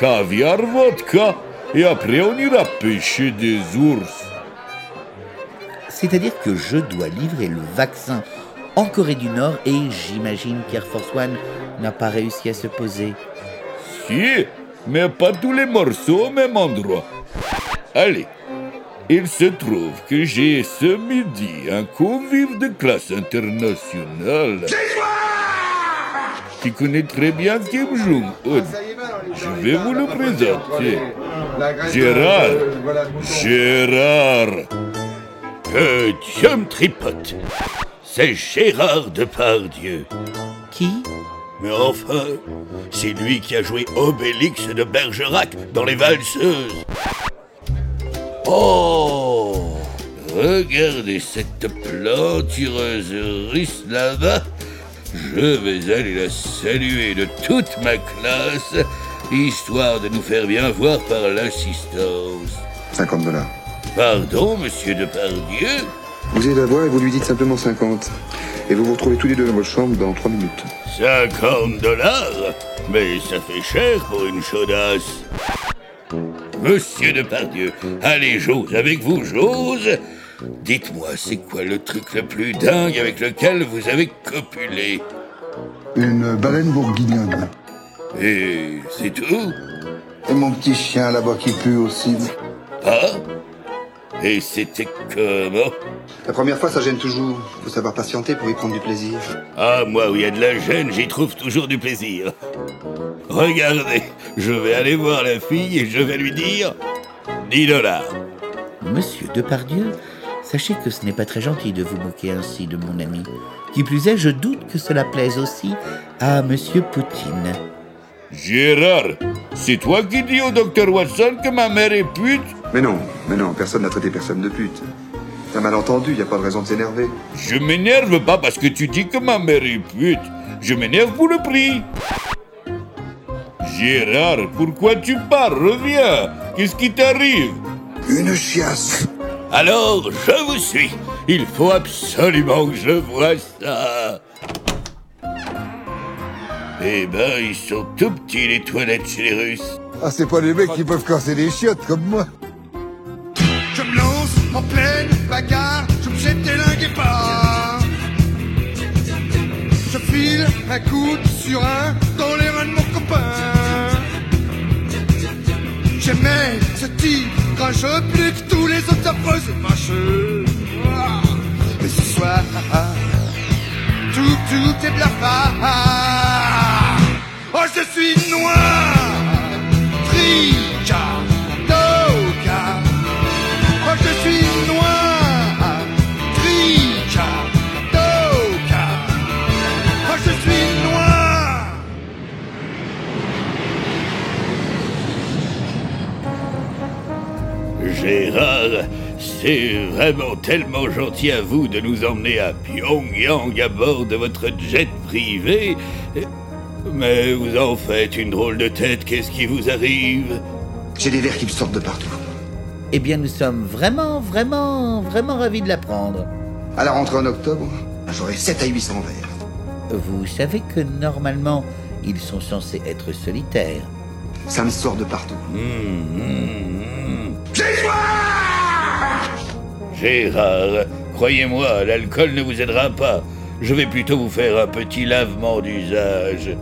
[SPEAKER 2] Caviar vodka. Et après, on ira pêcher des ours.
[SPEAKER 1] C'est-à-dire que je dois livrer le vaccin en Corée du Nord et j'imagine qu'Air Force One n'a pas réussi à se poser.
[SPEAKER 2] Si, mais pas tous les morceaux au même endroit. Allez, il se trouve que j'ai ce midi un convive de classe internationale qui connaît très bien Kim Jong-un. Je vais vous le présenter. Gérard, Gérard, que Dieu me tripote. C'est Gérard Depardieu.
[SPEAKER 1] Qui?
[SPEAKER 2] Mais enfin, c'est lui qui a joué Obélix de Bergerac dans les valseuses. Oh Regardez cette plantureuse russe là-bas. Je vais aller la saluer de toute ma classe, histoire de nous faire bien voir par l'assistance.
[SPEAKER 12] 50 dollars.
[SPEAKER 2] Pardon, monsieur Depardieu?
[SPEAKER 12] Vous allez la voir et vous lui dites simplement 50. Et vous vous retrouvez tous les deux dans votre chambre dans 3 minutes.
[SPEAKER 2] 50 dollars Mais ça fait cher pour une chaudasse. Monsieur Depardieu, allez, j'ose avec vous, j'ose. Dites-moi, c'est quoi le truc le plus dingue avec lequel vous avez copulé?
[SPEAKER 12] Une baleine bourguignonne.
[SPEAKER 2] Et c'est tout?
[SPEAKER 12] Et mon petit chien là-bas qui pue aussi.
[SPEAKER 2] Ah? Et c'était comment
[SPEAKER 12] La première fois, ça gêne toujours. Faut savoir patienter pour y prendre du plaisir.
[SPEAKER 2] Ah, moi, où il y a de la gêne, j'y trouve toujours du plaisir. Regardez, je vais aller voir la fille et je vais lui dire 10 dollars.
[SPEAKER 1] Monsieur Depardieu, sachez que ce n'est pas très gentil de vous moquer ainsi de mon ami. Qui plus est, je doute que cela plaise aussi à Monsieur Poutine.
[SPEAKER 2] Gérard, c'est toi qui dis au docteur Watson que ma mère est pute?
[SPEAKER 12] Mais non, mais non, personne n'a traité personne de pute. T'as mal entendu, y a pas de raison de s'énerver.
[SPEAKER 2] Je m'énerve pas parce que tu dis que ma mère est pute. Je m'énerve pour le prix. Gérard, pourquoi tu pars? Reviens. Qu'est-ce qui t'arrive?
[SPEAKER 12] Une chiasse.
[SPEAKER 2] Alors, je vous suis. Il faut absolument que je vois ça. Eh ben, ils sont tout petits les toilettes chez les Russes.
[SPEAKER 12] Ah, c'est pas les mecs qui peuvent casser les chiottes comme moi.
[SPEAKER 13] Je me lance en pleine bagarre, je me jette des lingues et pas. Je file un coup sur un dans les reins de mon copain. J'aimais ce type rageux plus que tous les autres affreux et fâcheux. Ah. Mais ce soir, tout est blafard. Oh, je suis noir, trica, doka. Oh, je suis noir, trica, doka. Oh, je suis noir.
[SPEAKER 2] Gérard, c'est vraiment tellement gentil à vous de nous emmener à Pyongyang à bord de votre jet privé. Mais vous en faites une drôle de tête, qu'est-ce qui vous arrive
[SPEAKER 12] J'ai des vers qui me sortent de partout.
[SPEAKER 1] Eh bien, nous sommes vraiment, vraiment, vraiment ravis de l'apprendre.
[SPEAKER 12] À la rentrée en octobre, j'aurai 7 à 800 vers.
[SPEAKER 1] Vous savez que normalement, ils sont censés être solitaires.
[SPEAKER 12] Ça me sort de partout.
[SPEAKER 2] Gérard, croyez-moi, l'alcool ne vous aidera pas. Je vais plutôt vous faire un petit lavement d'usage.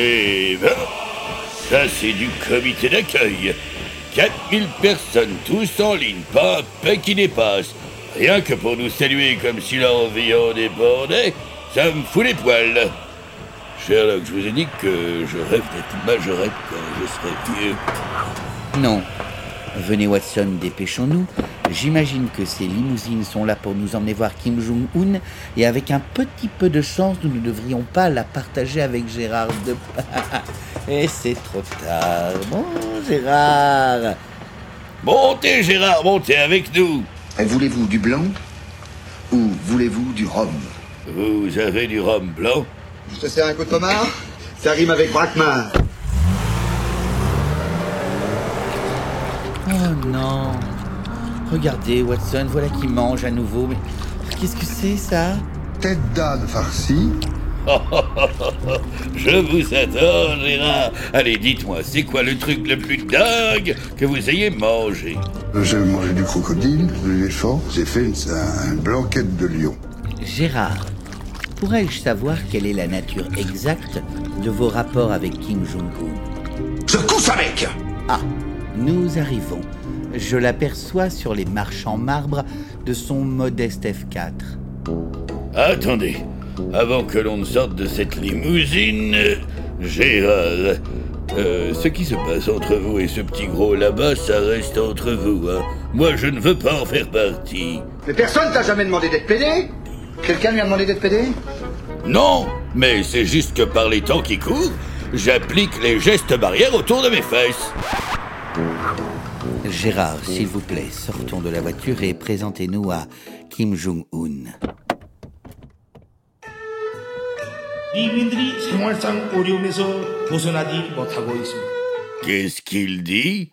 [SPEAKER 2] Eh ben, ça c'est du comité d'accueil. 4000 personnes, tous en ligne, pas un paix qui dépasse. Rien que pour nous saluer comme si en dépendait, ça me fout les poils. Sherlock, je vous ai dit que je rêve d'être majorette quand je serai vieux.
[SPEAKER 1] Non. Venez Watson, dépêchons-nous. J'imagine que ces limousines sont là pour nous emmener voir Kim Jong-un et avec un petit peu de chance, nous ne devrions pas la partager avec Gérard de... et c'est trop tard. Bon, Gérard.
[SPEAKER 2] Montez, Gérard, montez avec nous.
[SPEAKER 12] Et Voulez-vous du blanc ou voulez-vous du rhum?
[SPEAKER 2] Vous avez du rhum blanc?
[SPEAKER 12] Je te sers un coup de pommard Ça rime avec braquemar.
[SPEAKER 1] Oh non. Regardez, Watson, voilà qui mange à nouveau. Mais qu'est-ce que c'est ça?
[SPEAKER 12] Tête d'âne farcie.
[SPEAKER 2] Je vous adore, Gérard. Allez, dites-moi, c'est quoi le truc le plus dingue que vous ayez mangé?
[SPEAKER 12] J'ai mangé du crocodile, de l'éléphant. J'ai fait une, un blanquette de lion.
[SPEAKER 1] Gérard, pourrais-je savoir quelle est la nature exacte de vos rapports avec Kim Jong-un?
[SPEAKER 12] Je couche avec
[SPEAKER 1] Ah, nous arrivons. Je l'aperçois sur les marches en marbre de son modeste F4.
[SPEAKER 2] Attendez, avant que l'on ne sorte de cette limousine, Gérard, euh, ce qui se passe entre vous et ce petit gros là-bas, ça reste entre vous, hein. Moi, je ne veux pas en faire partie.
[SPEAKER 12] Mais personne t'a jamais demandé d'être pédé Quelqu'un lui a demandé d'être PD
[SPEAKER 2] Non, mais c'est juste que par les temps qui courent, j'applique les gestes barrières autour de mes fesses.
[SPEAKER 1] Gérard, s'il vous plaît, sortons de la voiture et présentez-nous à Kim Jong-un.
[SPEAKER 2] Qu'est-ce qu'il dit?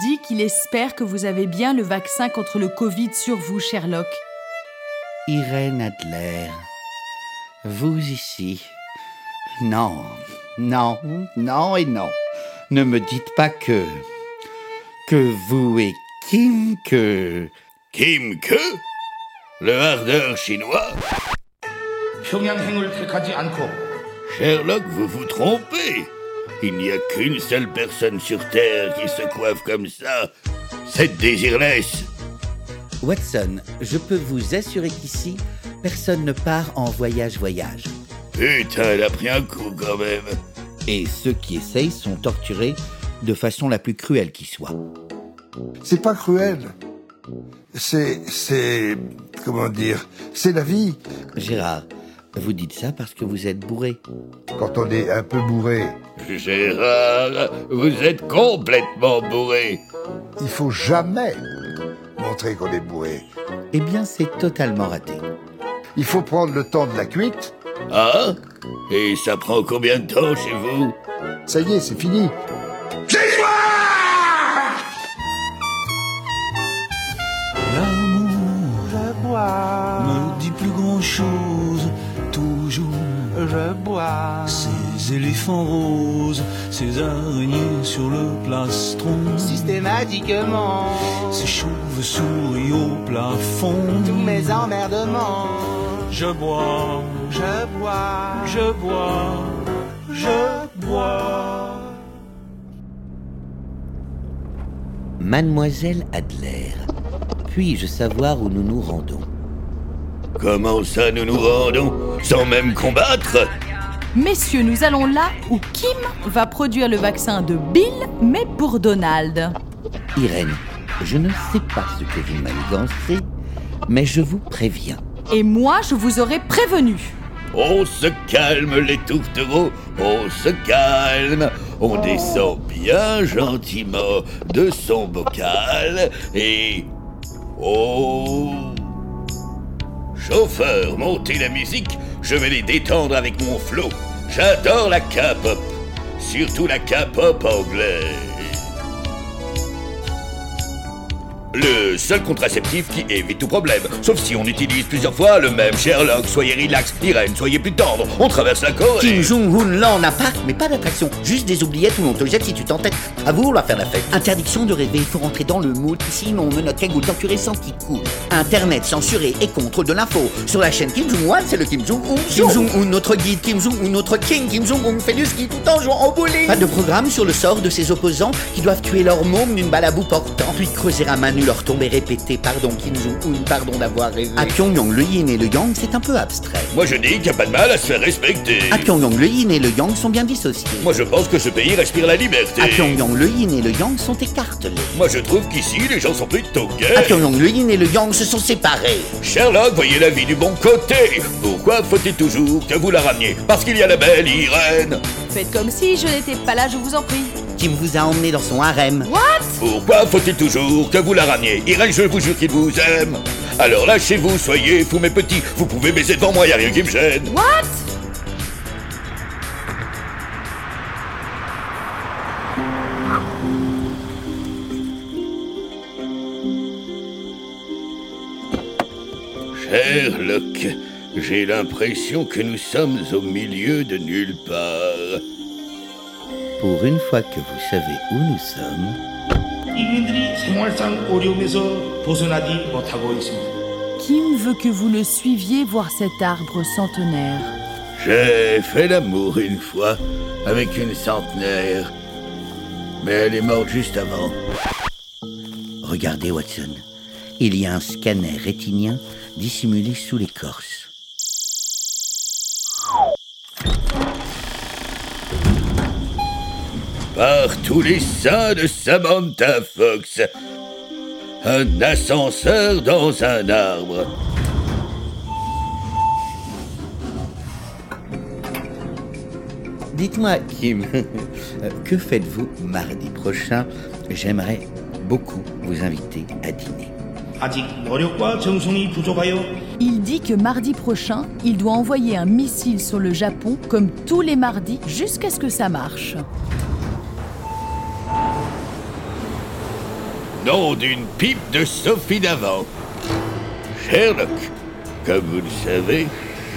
[SPEAKER 3] dit qu'il espère que vous avez bien le vaccin contre le Covid sur vous, Sherlock.
[SPEAKER 1] Irène Adler, vous ici. Non, non, non et non. Ne me dites pas que. que vous et Kim que.
[SPEAKER 2] Kim que Le hardeur chinois Sherlock, vous vous trompez il n'y a qu'une seule personne sur Terre qui se coiffe comme ça. Cette désirless.
[SPEAKER 1] Watson, je peux vous assurer qu'ici, personne ne part en voyage-voyage.
[SPEAKER 2] Putain, elle a pris un coup quand même.
[SPEAKER 1] Et ceux qui essayent sont torturés de façon la plus cruelle qui soit.
[SPEAKER 14] C'est pas cruel. C'est. c'est. comment dire C'est la vie.
[SPEAKER 1] Gérard, vous dites ça parce que vous êtes bourré.
[SPEAKER 14] Quand on est un peu bourré,
[SPEAKER 2] Gérard, vous êtes complètement bourré.
[SPEAKER 14] il faut jamais montrer qu'on est bourré.
[SPEAKER 1] Eh bien, c'est totalement raté.
[SPEAKER 14] Il faut prendre le temps de la cuite.
[SPEAKER 2] Ah Et ça prend combien de temps chez vous?
[SPEAKER 14] Ça y est, c'est fini.
[SPEAKER 15] Bois. Me dit plus grand chose. Je bois. Ces éléphants roses, ces araignées sur le plastron.
[SPEAKER 16] Systématiquement,
[SPEAKER 15] Ces chauves-souris au plafond.
[SPEAKER 16] tous mes emmerdements.
[SPEAKER 15] Je bois, je bois, je bois, je bois.
[SPEAKER 1] Mademoiselle Adler, puis-je savoir où nous nous rendons?
[SPEAKER 2] Comment ça nous nous rendons Sans même combattre
[SPEAKER 3] Messieurs, nous allons là où Kim va produire le vaccin de Bill, mais pour Donald.
[SPEAKER 1] Irène, je ne sais pas ce que vous manigancez, mais je vous préviens.
[SPEAKER 3] Et moi, je vous aurais prévenu.
[SPEAKER 2] On se calme les tourtereaux, on se calme. On descend bien gentiment de son bocal et... Oh Chauffeur, montez la musique, je vais les détendre avec mon flow. J'adore la K-pop, surtout la K-pop anglaise. Le seul contraceptif qui évite tout problème, sauf si on utilise plusieurs fois le même Sherlock. Soyez relax, Irène, soyez plus tendre, on traverse la Corée.
[SPEAKER 10] Kim Jong-un, là, on n'a pas, mais pas d'attraction. Juste des oubliettes où l'on te jette si tu t'entêtes. À vous, on va faire la fête. Interdiction de rêver, il faut rentrer dans le mood, sinon on menotte cagoule d'enculé sans qui coule. Internet censuré et contrôle de l'info. Sur la chaîne Kim Jong-un, c'est le Kim Jong-un. Kim Jong-un, notre guide, Kim Jong-un, notre king, Kim Jong-un fait du ski tout en jouant au bowling. Pas de programme sur le sort de ses opposants qui doivent tuer leur môme d'une balle à bout portant, puis creuser à main leur tombe et répéter pardon Kim Jong-un, pardon d'avoir rêvé. À Pyongyang, le yin et le yang, c'est un peu abstrait.
[SPEAKER 2] Moi je dis qu'il n'y a pas de mal à se faire respecter.
[SPEAKER 10] À Pyongyang, le yin et le yang sont bien dissociés.
[SPEAKER 2] Moi je pense que ce pays respire la liberté.
[SPEAKER 10] À Pyongyang, le yin et le yang sont écartelés.
[SPEAKER 2] Moi je trouve qu'ici les gens sont plutôt gays.
[SPEAKER 10] À Pyongyang, le yin et le yang se sont séparés.
[SPEAKER 2] Sherlock, voyez la vie du bon côté. Pourquoi faut-il toujours que vous la rameniez? Parce qu'il y a la belle Irène.
[SPEAKER 3] Faites comme si je n'étais pas là, je vous en prie.
[SPEAKER 10] Kim vous a emmené dans son harem.
[SPEAKER 3] What?
[SPEAKER 2] Pourquoi faut-il toujours que vous la rameniez Irène, je vous jure qu'il vous aime? Alors lâchez-vous, soyez fous mes petits. Vous pouvez baiser devant moi, y a rien qui me gêne.
[SPEAKER 3] What?
[SPEAKER 2] Sherlock, j'ai l'impression que nous sommes au milieu de nulle part
[SPEAKER 1] pour une fois que vous savez où nous sommes.
[SPEAKER 3] Kim veut que vous le suiviez voir cet arbre centenaire?
[SPEAKER 2] J'ai fait l'amour une fois avec une centenaire, mais elle est morte juste avant.
[SPEAKER 1] Regardez, Watson, il y a un scanner rétinien dissimulé sous l'écorce.
[SPEAKER 2] par tous les saints de Samantha Fox. Un ascenseur dans un arbre.
[SPEAKER 1] Dites-moi, Kim, que faites-vous mardi prochain? J'aimerais beaucoup vous inviter à dîner.
[SPEAKER 3] Il dit que mardi prochain, il doit envoyer un missile sur le Japon comme tous les mardis jusqu'à ce que ça marche.
[SPEAKER 2] Nom d'une pipe de Sophie d'avant. Sherlock, comme vous le savez,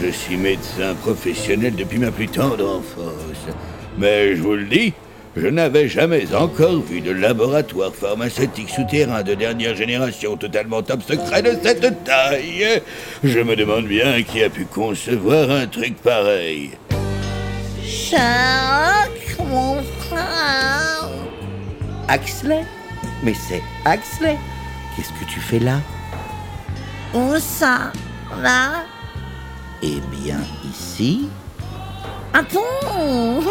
[SPEAKER 2] je suis médecin professionnel depuis ma plus tendre enfance. Mais je vous le dis, je n'avais jamais encore vu de laboratoire pharmaceutique souterrain de dernière génération totalement top secret de cette taille. Je me demande bien qui a pu concevoir un truc pareil.
[SPEAKER 8] Sherlock, mon frère.
[SPEAKER 1] Axley? Mais c'est Axley. Qu'est-ce que tu fais là?
[SPEAKER 8] Où ça Là
[SPEAKER 1] Eh bien, ici.
[SPEAKER 8] Ah Attends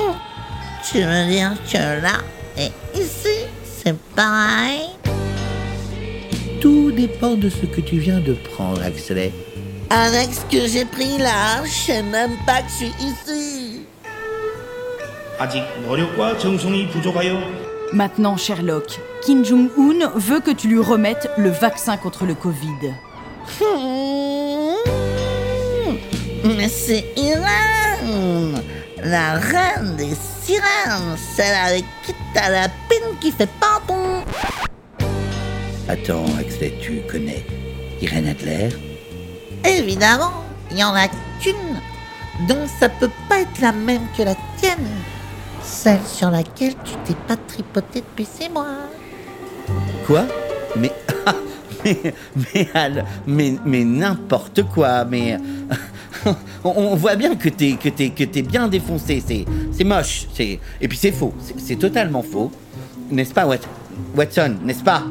[SPEAKER 8] Tu veux dire que là et ici, c'est pareil?
[SPEAKER 1] Tout dépend de ce que tu viens de prendre, Axley.
[SPEAKER 8] Avec ce que j'ai pris là, je sais même pas que je suis ici.
[SPEAKER 3] Maintenant, Sherlock, Kim Jong-un veut que tu lui remettes le vaccin contre le Covid.
[SPEAKER 8] Hmm. Mais c'est Irène, la reine des sirènes, celle avec qui t'as la pine qui fait pardon.
[SPEAKER 1] Attends, Axley, tu connais Irène Adler?
[SPEAKER 8] Évidemment, il y en a qu'une, donc ça peut pas être la même que la tienne. Celle sur laquelle tu t'es pas tripoté depuis six mois.
[SPEAKER 1] Quoi? Mais. mais. Mais, Al, mais, mais n'importe quoi, mais. on, voit bien que t'es que t'es que t'es bien défoncé. C'est c'est moche. C'est et puis c'est faux. C'est- totalement faux, n'est-ce pas, Wat- Watson N'est-ce pas?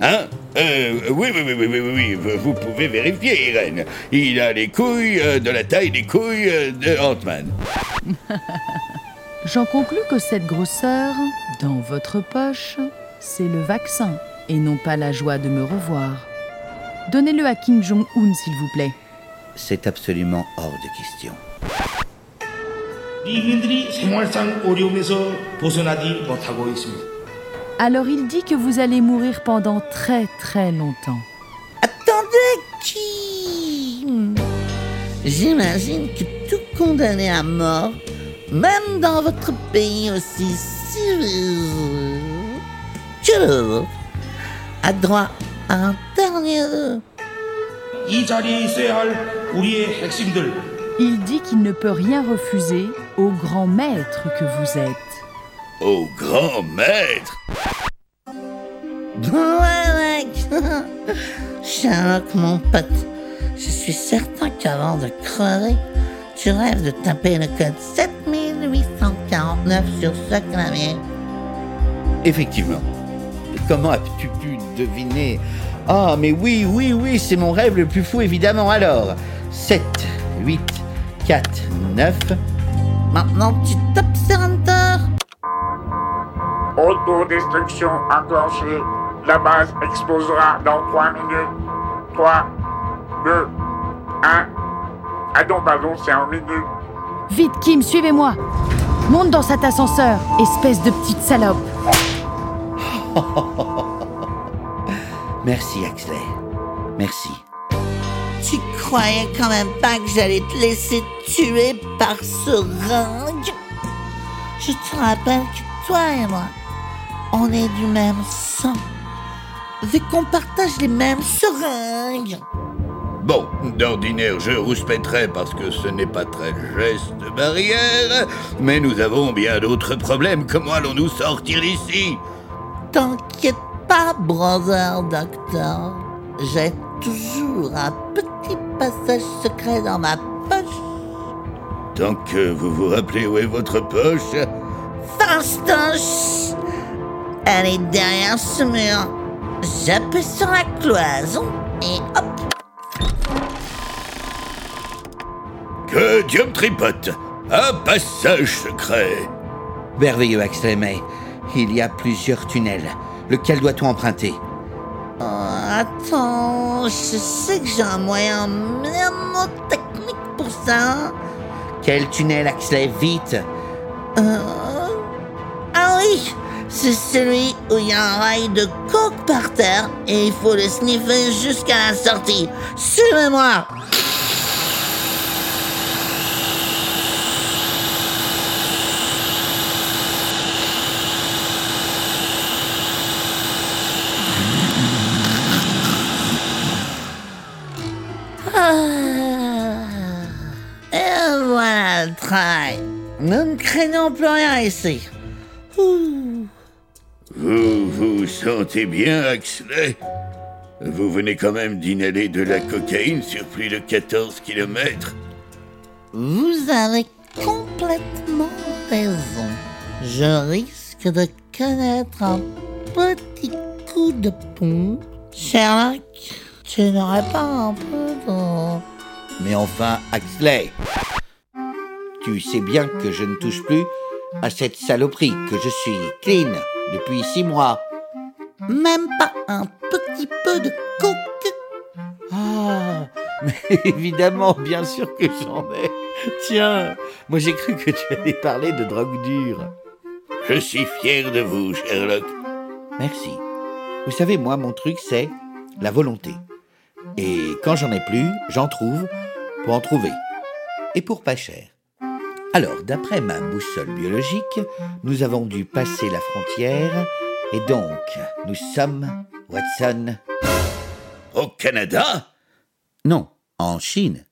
[SPEAKER 2] Hein? Euh, oui, oui, oui, oui, oui, oui, oui, vous pouvez vérifier, Irène. Il a les couilles euh, de la taille des couilles euh, de Ant-Man.
[SPEAKER 3] J'en conclus que cette grosseur, dans votre poche, c'est le vaccin et non pas la joie de me revoir. Donnez-le à Kim Jong-un, s'il vous plaît.
[SPEAKER 17] C'est absolument hors de question.
[SPEAKER 3] Alors il dit que vous allez mourir pendant très très longtemps.
[SPEAKER 8] Attendez, Kim J'imagine que tout condamné à mort, même dans votre pays aussi civilisé, Tchou A droit à un dernier
[SPEAKER 3] Il dit qu'il ne peut rien refuser au grand maître que vous êtes.
[SPEAKER 2] Au grand maître.
[SPEAKER 8] Ouais, mec Sherlock, mon pote, je suis certain qu'avant de crever, tu rêves de taper le code 7849 sur ce clavier.
[SPEAKER 1] Effectivement, Comment as-tu pu deviner? Ah, mais oui, oui, oui, c'est mon rêve le plus fou, évidemment. Alors, 7, 8, 4, 9.
[SPEAKER 8] Maintenant, tu tapes sur Enter.
[SPEAKER 18] Autodestruction enclenchée. La base explosera dans 3 minutes. 3, 2, 1. Ah non, pardon, c'est en minute.
[SPEAKER 3] Vite, Kim, suivez-moi Monte dans cet ascenseur, espèce de petite salope
[SPEAKER 1] Merci, Axley. Merci.
[SPEAKER 8] Tu croyais quand même pas que j'allais te laisser tuer par ce ringue? Je te rappelle que toi et moi, on est du même sang. Vu qu'on partage les mêmes seringues.
[SPEAKER 2] Bon, d'ordinaire, je rouspéterais parce que ce n'est pas très geste barrière, mais nous avons bien d'autres problèmes. Comment allons-nous sortir d'ici?
[SPEAKER 8] T'inquiète pas, brother doctor. J'ai toujours un petit passage secret dans ma poche.
[SPEAKER 2] Tant que vous vous rappelez où est votre poche,
[SPEAKER 8] Fastoche Elle est derrière ce mur. J'appuie sur la cloison et hop
[SPEAKER 2] que Dieu me tripote Un passage secret
[SPEAKER 1] Merveilleux, Axley, mais il y a plusieurs tunnels. Lequel doit-on emprunter?
[SPEAKER 8] Oh, attends, je sais que j'ai un moyen mnémotechnique pour ça.
[SPEAKER 1] Quel tunnel, Axley? Vite
[SPEAKER 8] Euh, Ah oui, c'est celui où il y a un rail de coke par terre et il faut le sniffer jusqu'à la sortie. Suivez-moi travail. Nous ne craignons plus rien ici. Ouh.
[SPEAKER 2] Vous vous sentez bien, Axley? Vous venez quand même d'inhaler de la cocaïne sur plus de 14 kilomètres
[SPEAKER 8] Vous avez complètement raison. Je risque de connaître un petit coup de pont. Sherlock, tu n'aurais pas un peu de...
[SPEAKER 1] Mais enfin, Axley Tu sais bien que je ne touche plus à cette saloperie, que je suis clean depuis six mois.
[SPEAKER 8] Même pas un petit peu de coke
[SPEAKER 1] Ah, mais évidemment, bien sûr que j'en ai. Tiens, moi j'ai cru que tu allais parler de drogue dure.
[SPEAKER 2] Je suis fier de vous, Sherlock.
[SPEAKER 1] Merci. Vous savez, moi, mon truc, c'est la volonté. Et quand j'en ai plus, j'en trouve pour en trouver. Et pour pas cher. Alors, d'après ma boussole biologique, nous avons dû passer la frontière, et donc, nous sommes, Watson
[SPEAKER 2] Au Canada?
[SPEAKER 1] Non, en Chine.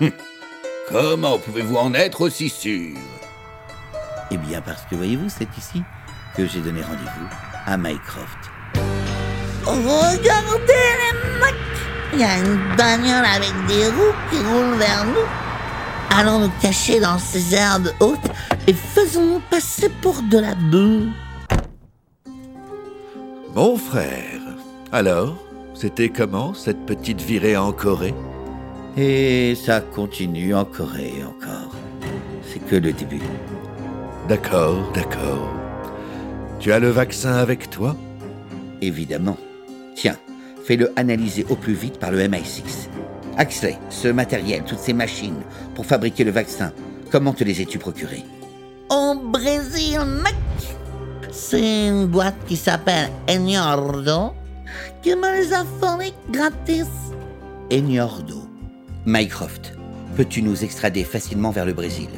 [SPEAKER 2] Comment pouvez-vous en être aussi sûr?
[SPEAKER 1] Eh bien, parce que voyez-vous, c'est ici que j'ai donné rendez-vous à Mycroft.
[SPEAKER 8] Regardez les mecs Il y a une bagnole avec des roues qui roule vers nous. Allons nous cacher dans ces herbes hautes et faisons-nous passer pour de la boue.
[SPEAKER 4] Mon frère, alors, c'était comment cette petite virée en Corée?
[SPEAKER 19] Et ça continue encore et encore. C'est que le début.
[SPEAKER 4] D'accord, d'accord. Tu as le vaccin avec toi?
[SPEAKER 19] Évidemment. Tiens, fais-le analyser au plus vite par le MI6. Axley, ce matériel, toutes ces machines pour fabriquer le vaccin, comment te les es-tu procurés
[SPEAKER 8] Au Brésil, mec C'est une boîte qui s'appelle Enordo qui me les a fournis gratis.
[SPEAKER 19] Eniordo. Mycroft, peux-tu nous extrader facilement vers le Brésil?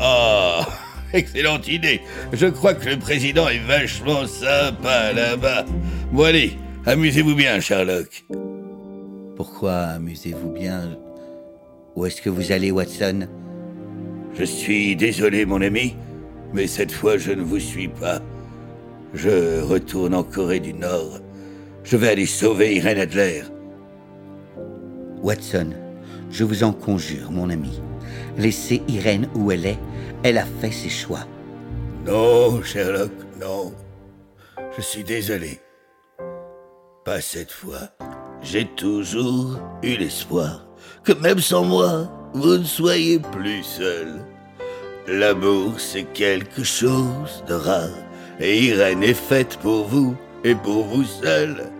[SPEAKER 2] Oh, excellente idée. Je crois que le président est vachement sympa là-bas. Bon allez, amusez-vous bien, Sherlock.
[SPEAKER 19] Pourquoi amusez-vous bien? Où est-ce que vous allez, Watson?
[SPEAKER 2] Je suis désolé, mon ami, mais cette fois je ne vous suis pas. Je retourne en Corée du Nord. Je vais aller sauver Irene Adler.
[SPEAKER 19] Watson, je vous en conjure, mon ami. Laissez Irène où elle est. Elle a fait ses choix.
[SPEAKER 2] Non, Sherlock, non. Je suis désolé. Pas cette fois. J'ai toujours eu l'espoir que même sans moi, vous ne soyez plus seul. L'amour, c'est quelque chose de rare, et Irène est faite pour vous et pour vous seul.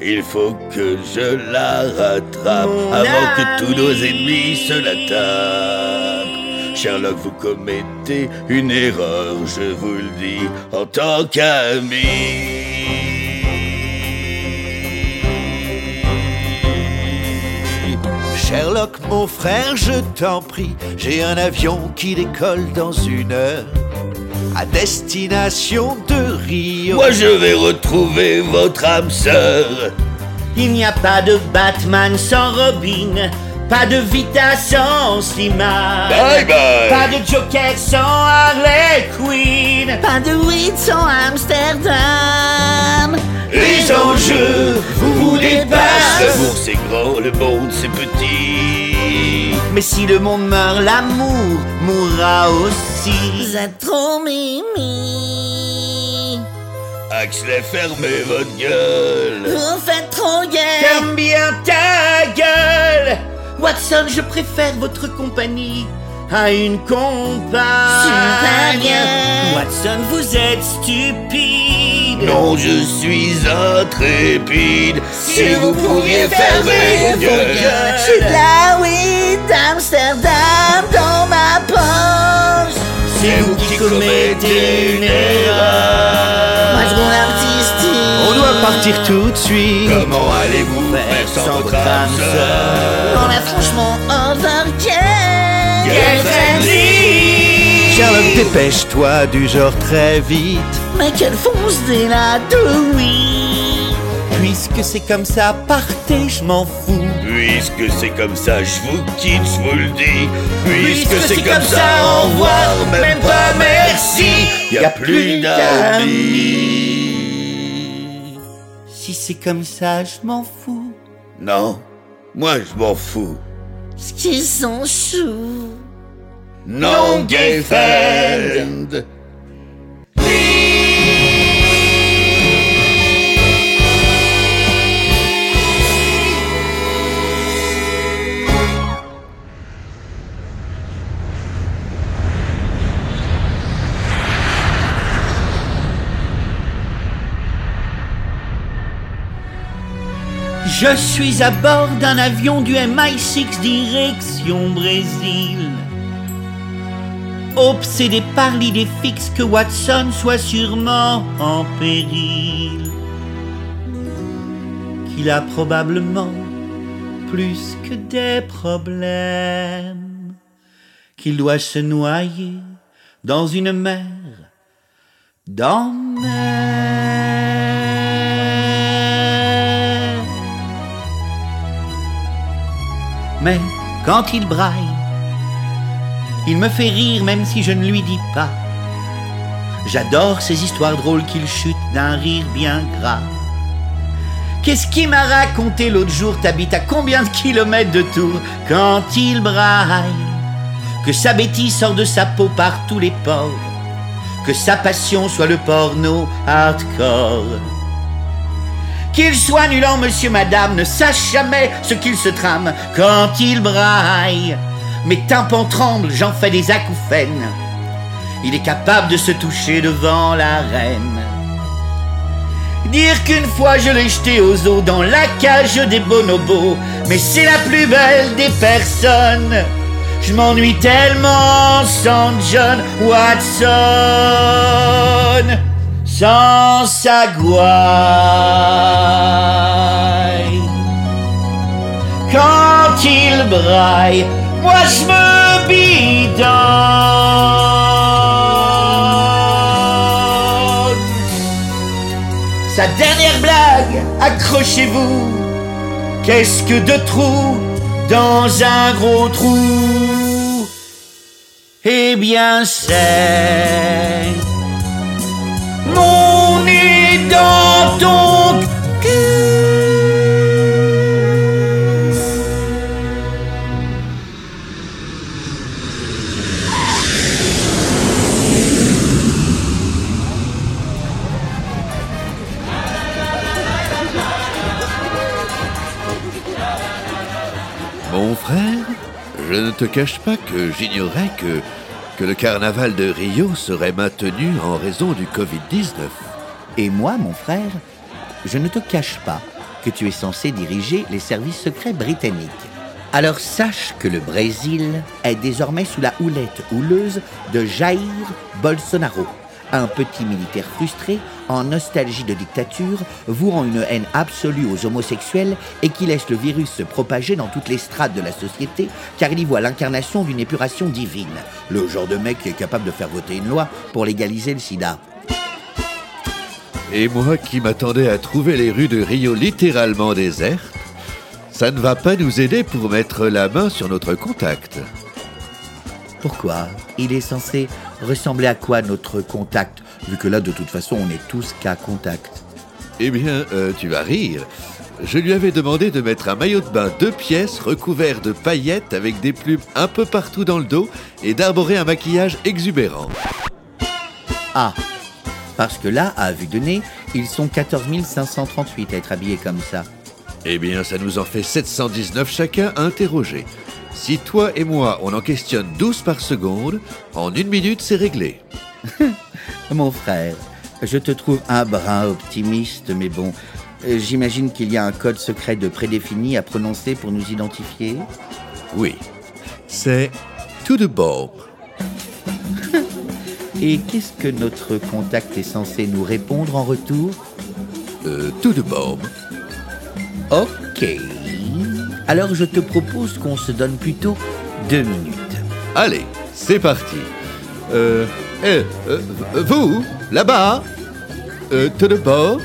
[SPEAKER 2] Il faut que je la rattrape
[SPEAKER 20] Mon
[SPEAKER 2] avant que tous nos ennemis se la tapent. Sherlock, vous commettez une erreur, je vous le dis, en tant qu'ami.
[SPEAKER 4] Sherlock, mon frère, je t'en prie, j'ai un avion qui décolle dans une heure à destination de Rio.
[SPEAKER 2] Moi, je vais retrouver votre âme sœur.
[SPEAKER 1] Il n'y a pas de Batman sans Robin, pas de Vita sans Slimane,
[SPEAKER 2] Bye bye.
[SPEAKER 1] pas de Joker sans Harley Quinn,
[SPEAKER 8] Pas de weed sans Amsterdam.
[SPEAKER 2] Les enjeux vous vous dépassent. L'amour c'est grand, le monde c'est petit.
[SPEAKER 1] Mais si le monde meurt, l'amour mourra aussi.
[SPEAKER 8] Vous êtes trop mimi.
[SPEAKER 2] Axley, fermez votre gueule.
[SPEAKER 8] Vous faites trop gay.
[SPEAKER 1] Ferme bien ta gueule Watson, je préfère votre compagnie à une compagne. Watson, vous êtes stupide.
[SPEAKER 2] Non, je suis intrépide. Si vous pouviez fermer vos
[SPEAKER 8] J'ai de
[SPEAKER 2] gueules.
[SPEAKER 8] la weed d'Amsterdam dans ma poche.
[SPEAKER 1] C'est vous qui commettez une erreur.
[SPEAKER 8] Moi je style.
[SPEAKER 4] On doit partir tout de suite.
[SPEAKER 2] Comment allez-vous faire sans votre âme sœur
[SPEAKER 8] On est franchement overkill.
[SPEAKER 2] Ready.
[SPEAKER 4] Sherlock, dépêche-toi du genre très vite.
[SPEAKER 8] Mais quelle fonce des là de oui.
[SPEAKER 1] Puisque c'est comme ça, partez, je m'en fous.
[SPEAKER 2] Puisque c'est comme ça, je vous quitte, je vous le dis. Puisque,
[SPEAKER 1] Puisque
[SPEAKER 2] c'est comme ça, au revoir, même pas merci. Y a plus d'amis.
[SPEAKER 1] Si c'est comme ça, je m'en fous.
[SPEAKER 2] Non, moi je m'en fous.
[SPEAKER 8] Ce qu'ils sont choux.
[SPEAKER 2] Non, gay friend.
[SPEAKER 1] Je suis à bord d'un avion du MI6 direction Brésil. Obsédé par l'idée fixe que Watson soit sûrement en péril. Qu'il a probablement plus que des problèmes. Qu'il doit se noyer dans une mer d'emmers. Mais quand il braille, il me fait rire même si je ne lui dis pas. J'adore ces histoires drôles qu'il chute d'un rire bien gras.
[SPEAKER 10] Qu'est-ce qui m'a raconté l'autre jour T'habites à combien de kilomètres de Tours Quand il braille Que sa bêtise sort de sa peau par tous les pores Que sa passion soit le porno hardcore Qu'il soit nul en monsieur madame Ne sache jamais ce qu'il se trame Quand il braille. Mes tympans tremblent, j'en fais des acouphènes. Il est capable de se toucher devant la reine. Dire qu'une fois je l'ai jeté aux eaux dans la cage des bonobos, mais c'est la plus belle des personnes. Je m'ennuie tellement sans John Watson, sans sa gouaille. Quand il braille, moi je me bidonne. Sa dernière blague, accrochez-vous. Qu'est-ce que de trous dans un gros trou? Eh bien c'est Mon
[SPEAKER 4] frère, je ne te cache pas que j'ignorais que le carnaval de Rio serait maintenu en raison du Covid-19.
[SPEAKER 1] Et moi, mon frère, je ne te cache pas que tu es censé diriger les services secrets britanniques. Alors sache que le Brésil est désormais sous la houlette houleuse de Jair Bolsonaro, un petit militaire frustré, en nostalgie de dictature, vouant une haine absolue aux homosexuels et qui laisse le virus se propager dans toutes les strates de la société, car il y voit l'incarnation d'une épuration divine. Le genre de mec qui est capable de faire voter une loi pour légaliser le sida.
[SPEAKER 4] Et moi qui m'attendais à trouver les rues de Rio littéralement désertes, ça ne va pas nous aider pour mettre la main sur notre contact.
[SPEAKER 1] Pourquoi Il est censé ressembler à quoi notre contact Vu que là, de toute façon, on est tous cas contact?
[SPEAKER 4] Eh bien, euh, tu vas rire. Je lui avais demandé de mettre un maillot de bain deux pièces recouvert de paillettes avec des plumes un peu partout dans le dos et d'arborer un maquillage exubérant.
[SPEAKER 1] Ah Parce que là, à vue de nez, ils sont 14 538 à être habillés comme ça.
[SPEAKER 4] Eh bien, ça nous en fait 719 chacun à interroger. Si toi et moi, on en questionne 12 par seconde, en une minute, c'est réglé.
[SPEAKER 1] Mon frère, je te trouve un brin optimiste, mais bon, euh, j'imagine qu'il y a un code secret de prédéfini à prononcer pour nous identifier.
[SPEAKER 4] Oui, c'est tout de bon.
[SPEAKER 1] Et qu'est-ce que notre contact est censé nous répondre en retour?
[SPEAKER 4] Euh, tout de bon.
[SPEAKER 1] Ok. Alors je te propose qu'on se donne plutôt deux minutes.
[SPEAKER 4] Allez, c'est parti. Euh, eh, euh, vous, là-bas, euh, tout de bon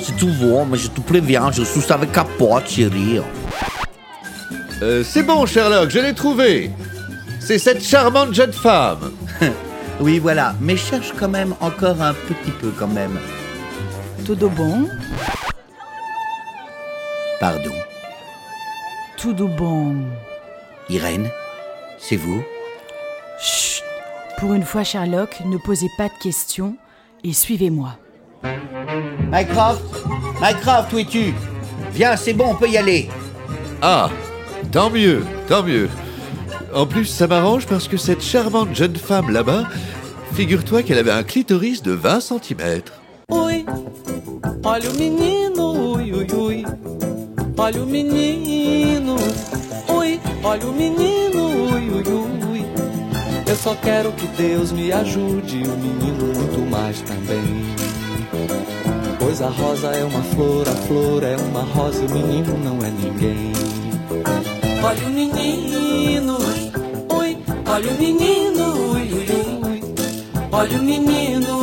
[SPEAKER 1] Si tu veux, mais je te préviens, je suis avec capote, chérie.
[SPEAKER 4] Euh, c'est bon, Sherlock, je l'ai trouvé. C'est cette charmante jeune femme.
[SPEAKER 1] oui, voilà, mais cherche quand même encore un petit peu quand même.
[SPEAKER 3] Tout de bon
[SPEAKER 1] Pardon.
[SPEAKER 3] Tout de bon.
[SPEAKER 1] Irène, c'est vous?
[SPEAKER 3] Chut Pour une fois, Sherlock, ne posez pas de questions et suivez-moi.
[SPEAKER 10] Mycroft Mycroft, où es-tu? Viens, c'est bon, on peut y aller.
[SPEAKER 4] Ah, tant mieux, tant mieux. En plus, ça m'arrange parce que cette charmante jeune femme là-bas, figure-toi qu'elle avait un clitoris de 20 cm.
[SPEAKER 16] Oi, olha o menino, ui, ui, ui. Olha o menino, ui, olha o menino, ui. Eu só quero que Deus me ajude, o menino muito mais também. Pois a rosa é uma flor, a flor é uma rosa, o menino não é ninguém. Olha o menino, olha o menino, ui, ui, ui. Olha o menino,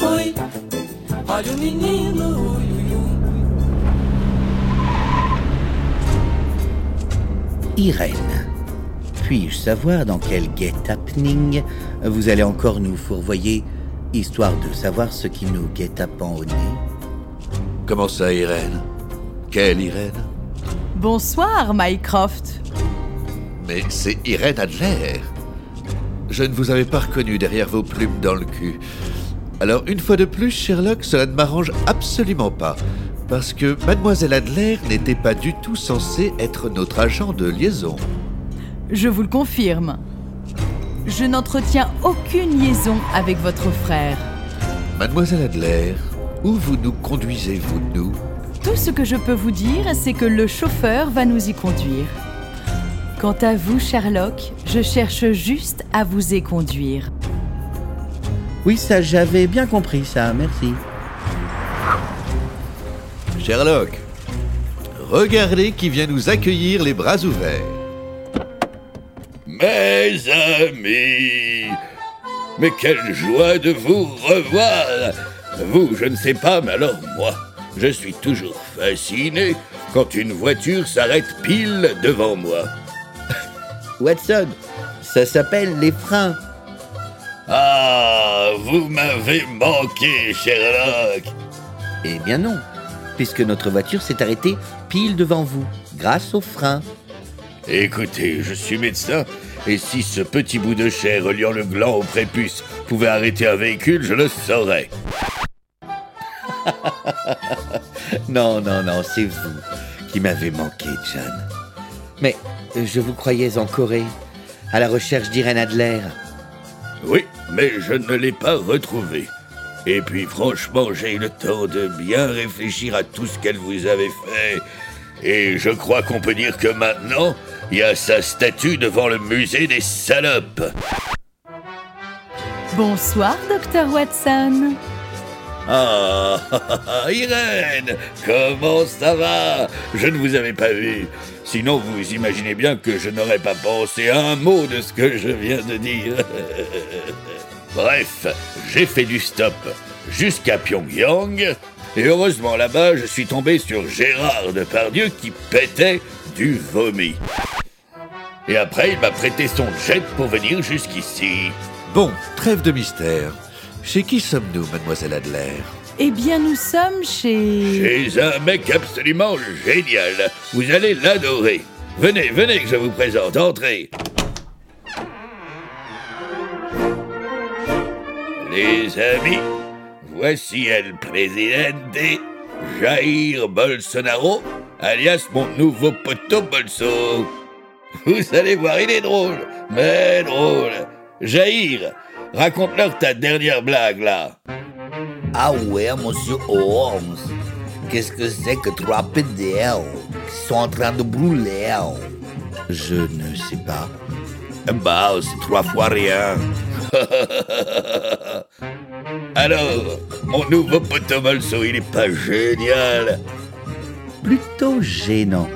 [SPEAKER 16] ui, olha o menino, ui, ui, ui.
[SPEAKER 1] Irène. Puis-je savoir dans quel guet happening vous allez encore nous fourvoyer, histoire de savoir ce qui nous guette à pan au nez?
[SPEAKER 4] Comment ça, Irène? Quelle Irène?
[SPEAKER 3] Bonsoir, Mycroft.
[SPEAKER 4] Mais c'est Irène Adler. Je ne vous avais pas reconnu derrière vos plumes dans le cul. Alors, une fois de plus, Sherlock, cela ne m'arrange absolument pas. Parce que Mademoiselle Adler n'était pas du tout censée être notre agent de liaison.
[SPEAKER 3] Je vous le confirme. Je n'entretiens aucune liaison avec votre frère.
[SPEAKER 4] Mademoiselle Adler, où vous nous conduisez-vous, nous?
[SPEAKER 3] Tout ce que je peux vous dire, c'est que le chauffeur va nous y conduire. Quant à vous, Sherlock, je cherche juste à vous y conduire.
[SPEAKER 1] Oui, ça, j'avais bien compris ça, merci.
[SPEAKER 4] Sherlock, regardez qui vient nous accueillir les bras ouverts.
[SPEAKER 2] Mes amis, mais quelle joie de vous revoir Vous, je ne sais pas, mais alors moi, je suis toujours fasciné quand une voiture s'arrête pile devant moi.
[SPEAKER 1] Watson, ça s'appelle les freins.
[SPEAKER 2] Ah, vous m'avez manqué, Sherlock
[SPEAKER 1] Eh bien non, puisque notre voiture s'est arrêtée pile devant vous, grâce aux freins.
[SPEAKER 2] Écoutez, je suis médecin, et si ce petit bout de chair reliant le gland au prépuce pouvait arrêter un véhicule, je le saurais.
[SPEAKER 1] non, non, non, c'est vous qui m'avez manqué, John. Mais je vous croyais en Corée, à la recherche d'Irène Adler.
[SPEAKER 2] Oui, mais je ne l'ai pas retrouvée. Et puis franchement, j'ai eu le temps de bien réfléchir à tout ce qu'elle vous avait fait. Et je crois qu'on peut dire que maintenant, il y a sa statue devant le musée des salopes.
[SPEAKER 3] Bonsoir, docteur Watson.
[SPEAKER 2] Ah, Irène, comment ça va? Je ne vous avais pas vu. Sinon, vous imaginez bien que je n'aurais pas pensé à un mot de ce que je viens de dire. Bref, j'ai fait du stop jusqu'à Pyongyang. Et heureusement, là-bas, je suis tombé sur Gérard Depardieu qui pétait du vomi. Et après, il m'a prêté son jet pour venir jusqu'ici.
[SPEAKER 4] Bon, trêve de mystère. Chez qui sommes-nous, mademoiselle Adler?
[SPEAKER 3] Eh bien, nous sommes chez...
[SPEAKER 2] Chez un mec absolument génial. Vous allez l'adorer. Venez, venez que je vous présente. Entrez. Les amis, voici El Presidente Jair Bolsonaro, alias mon nouveau poteau Bolso. Vous allez voir, il est drôle, mais drôle. Jair, raconte-leur ta dernière blague là.
[SPEAKER 21] Ah ouais, monsieur Holmes. Qu'est-ce que c'est que trois PDL qui sont en train de brûler?
[SPEAKER 1] Je ne sais pas.
[SPEAKER 2] Bah, c'est trois fois rien. Alors, mon nouveau poteau Bolso, il est pas génial
[SPEAKER 1] Plutôt gênant.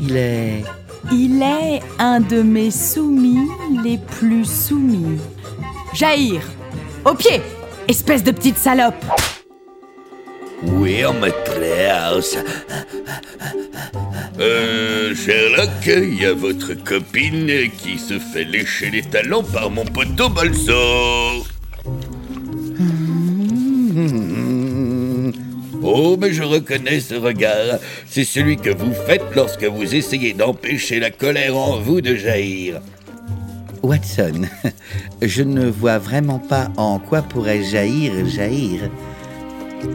[SPEAKER 1] Il est...
[SPEAKER 3] Il est un de mes soumis les plus soumis. Jair, au pied, espèce de petite salope.
[SPEAKER 21] Oui, maîtresse.
[SPEAKER 2] Euh, Sherlock, il y a votre copine qui se fait lécher les talons par mon poteau Bolso. Oh, mais je reconnais ce regard. C'est celui que vous faites lorsque vous essayez d'empêcher la colère en vous de jaillir.
[SPEAKER 1] Watson, je ne vois vraiment pas en quoi pourrait jaillir jaillir.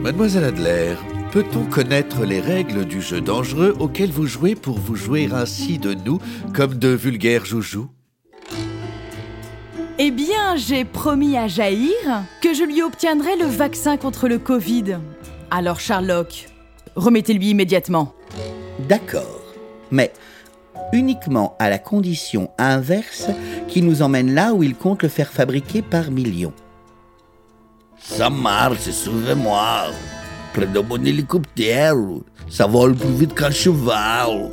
[SPEAKER 4] Mademoiselle Adler, peut-on connaître les règles du jeu dangereux auquel vous jouez pour vous jouer ainsi de nous comme de vulgaires joujoux?
[SPEAKER 3] Eh bien, j'ai promis à Jair que je lui obtiendrai le vaccin contre le Covid. Alors, Sherlock, remettez-lui immédiatement.
[SPEAKER 1] D'accord, mais uniquement à la condition inverse qui nous emmène là où il compte le faire fabriquer par millions.
[SPEAKER 21] Ça marche, suivez-moi. Prenez mon hélicoptère. Ça vole plus vite qu'un cheval.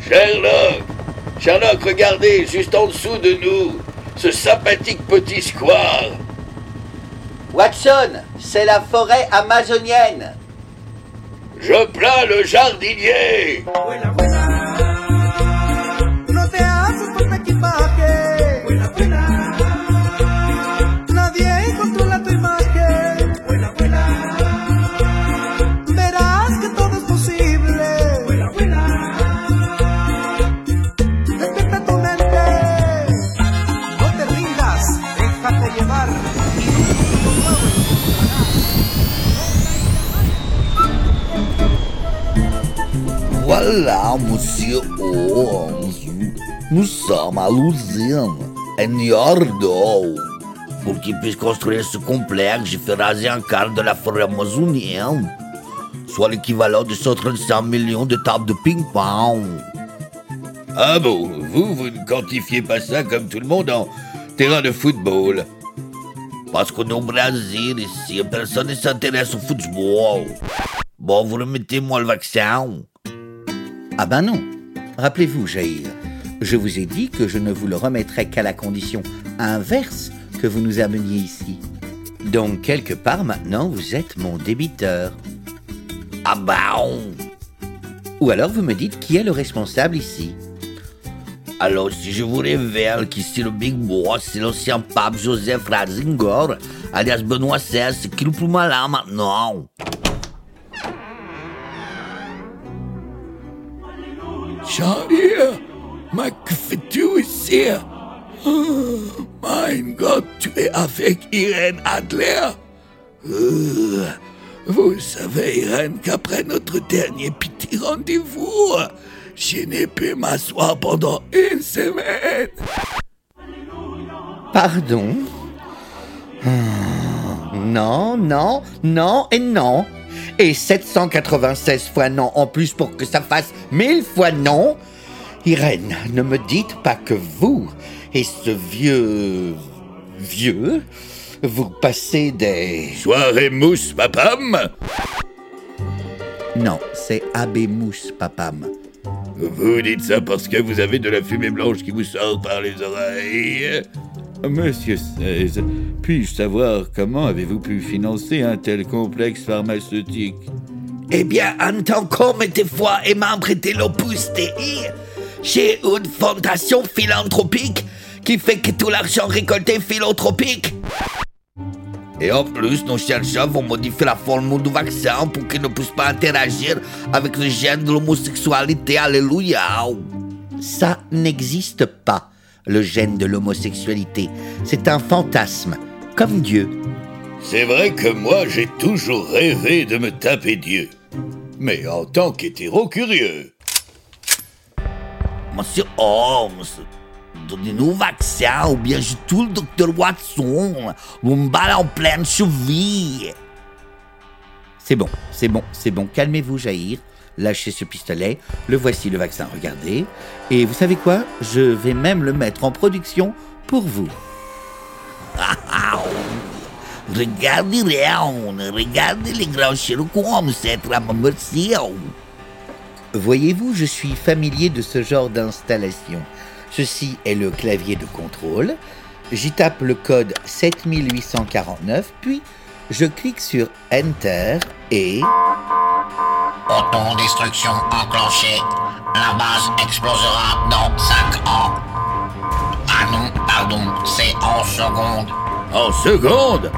[SPEAKER 2] Sherlock Sherlock, regardez, juste en dessous de nous, ce sympathique petit square.
[SPEAKER 10] Watson, c'est la forêt amazonienne.
[SPEAKER 2] Je plains le jardinier.
[SPEAKER 8] Voilà, monsieur Holmes. Nous sommes à l'usine, à Niordo. Pour qu'il puisse construire ce complexe, fait raser un quart de la forêt amazonienne, soit l'équivalent de 135 millions de tables de ping-pong.
[SPEAKER 2] Ah bon, vous, vous ne quantifiez pas ça comme tout le monde en terrain de football.
[SPEAKER 8] Parce qu'on est au Brésil ici, personne ne s'intéresse au football. Bon, vous remettez-moi le vaccin.
[SPEAKER 1] Ah ben non. Rappelez-vous, Jair, je vous ai dit que je ne vous le remettrai qu'à la condition inverse que vous nous ameniez ici. Donc, quelque part maintenant, vous êtes mon débiteur.
[SPEAKER 8] Ah bon
[SPEAKER 1] Ou alors vous me dites qui est le responsable ici?
[SPEAKER 8] Alors, si je vous révèle qu'ici le Big Boss, c'est l'ancien pape Joseph Ratzinger, alias Benoît XVI, qui le plus malin maintenant
[SPEAKER 2] Que fais-tu ici? Oh, Mein Gott, tu es avec Irène Adler? Euh, Vous savez, Irène, qu'après notre dernier petit rendez-vous, je n'ai pu m'asseoir pendant une semaine.
[SPEAKER 1] Pardon? Hmm, Non, non, non et non. Et 796 fois non en plus pour que ça fasse 1000 fois non. Irène, ne me dites pas que vous et ce vieux... vieux, vous passez des...
[SPEAKER 2] Soirée mousse, papam
[SPEAKER 1] Non, c'est Abbé Mousse, papam.
[SPEAKER 2] Vous dites ça parce que vous avez de la fumée blanche qui vous sort par les oreilles.
[SPEAKER 22] Monsieur 16, puis-je savoir comment avez-vous pu financer un tel complexe pharmaceutique?
[SPEAKER 8] Eh bien, en tant qu'homme et des fois et membre de l'Opus Dei, j'ai une fondation philanthropique qui fait que tout l'argent récolté est philanthropique. Et en plus, nos chercheurs vont modifier la formule du vaccin pour qu'il ne puisse pas interagir avec le gène de l'homosexualité. Alléluia.
[SPEAKER 1] Ça n'existe pas, le gène de l'homosexualité. C'est un fantasme, comme Dieu.
[SPEAKER 2] C'est vrai que moi, j'ai toujours rêvé de me taper Dieu. Mais en tant qu'hétéro curieux.
[SPEAKER 8] Monsieur Holmes, donnez-nous vaccin ou bien je tue le docteur Watson. Vous me balle en pleine cheville.
[SPEAKER 1] C'est bon, c'est bon, c'est bon. Calmez-vous, Jair. Lâchez ce pistolet. Le voici, le vaccin. Regardez. Et vous savez quoi? Je vais même le mettre en production pour vous.
[SPEAKER 8] Regardez regardez les grands Sherlock la immersion.
[SPEAKER 1] Voyez-vous, je suis familier de ce genre d'installation. Ceci est le clavier de contrôle. J'y tape le code 7849, puis je clique sur Enter et...
[SPEAKER 23] Autodestruction enclenchée. La base explosera dans 5 ans. Ah non, pardon, c'est en seconde.
[SPEAKER 2] En seconde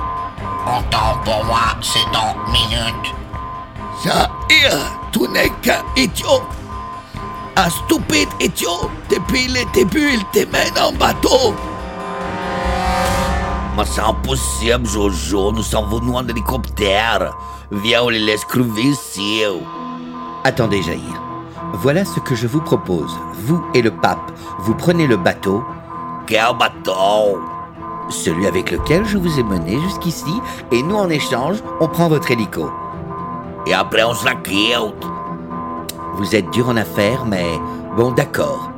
[SPEAKER 23] Autant pour moi, c'est en minutes.
[SPEAKER 2] Ça ira, tu n'es qu'un idiot. Un stupide idiot. Depuis le début, il te mène en bateau.
[SPEAKER 8] C'est impossible, Jojo, nous sommes venus en hélicoptère. Viens, on les laisse crever ici.
[SPEAKER 1] Attendez, Jair. Voilà ce que je vous propose. Vous et le pape, vous prenez le bateau.
[SPEAKER 8] Quel bateau?
[SPEAKER 1] Celui avec lequel je vous ai mené jusqu'ici, et nous, en échange, on prend votre hélico.
[SPEAKER 8] Et après, on se la quitte.
[SPEAKER 1] Vous êtes dur en affaires, mais bon, d'accord.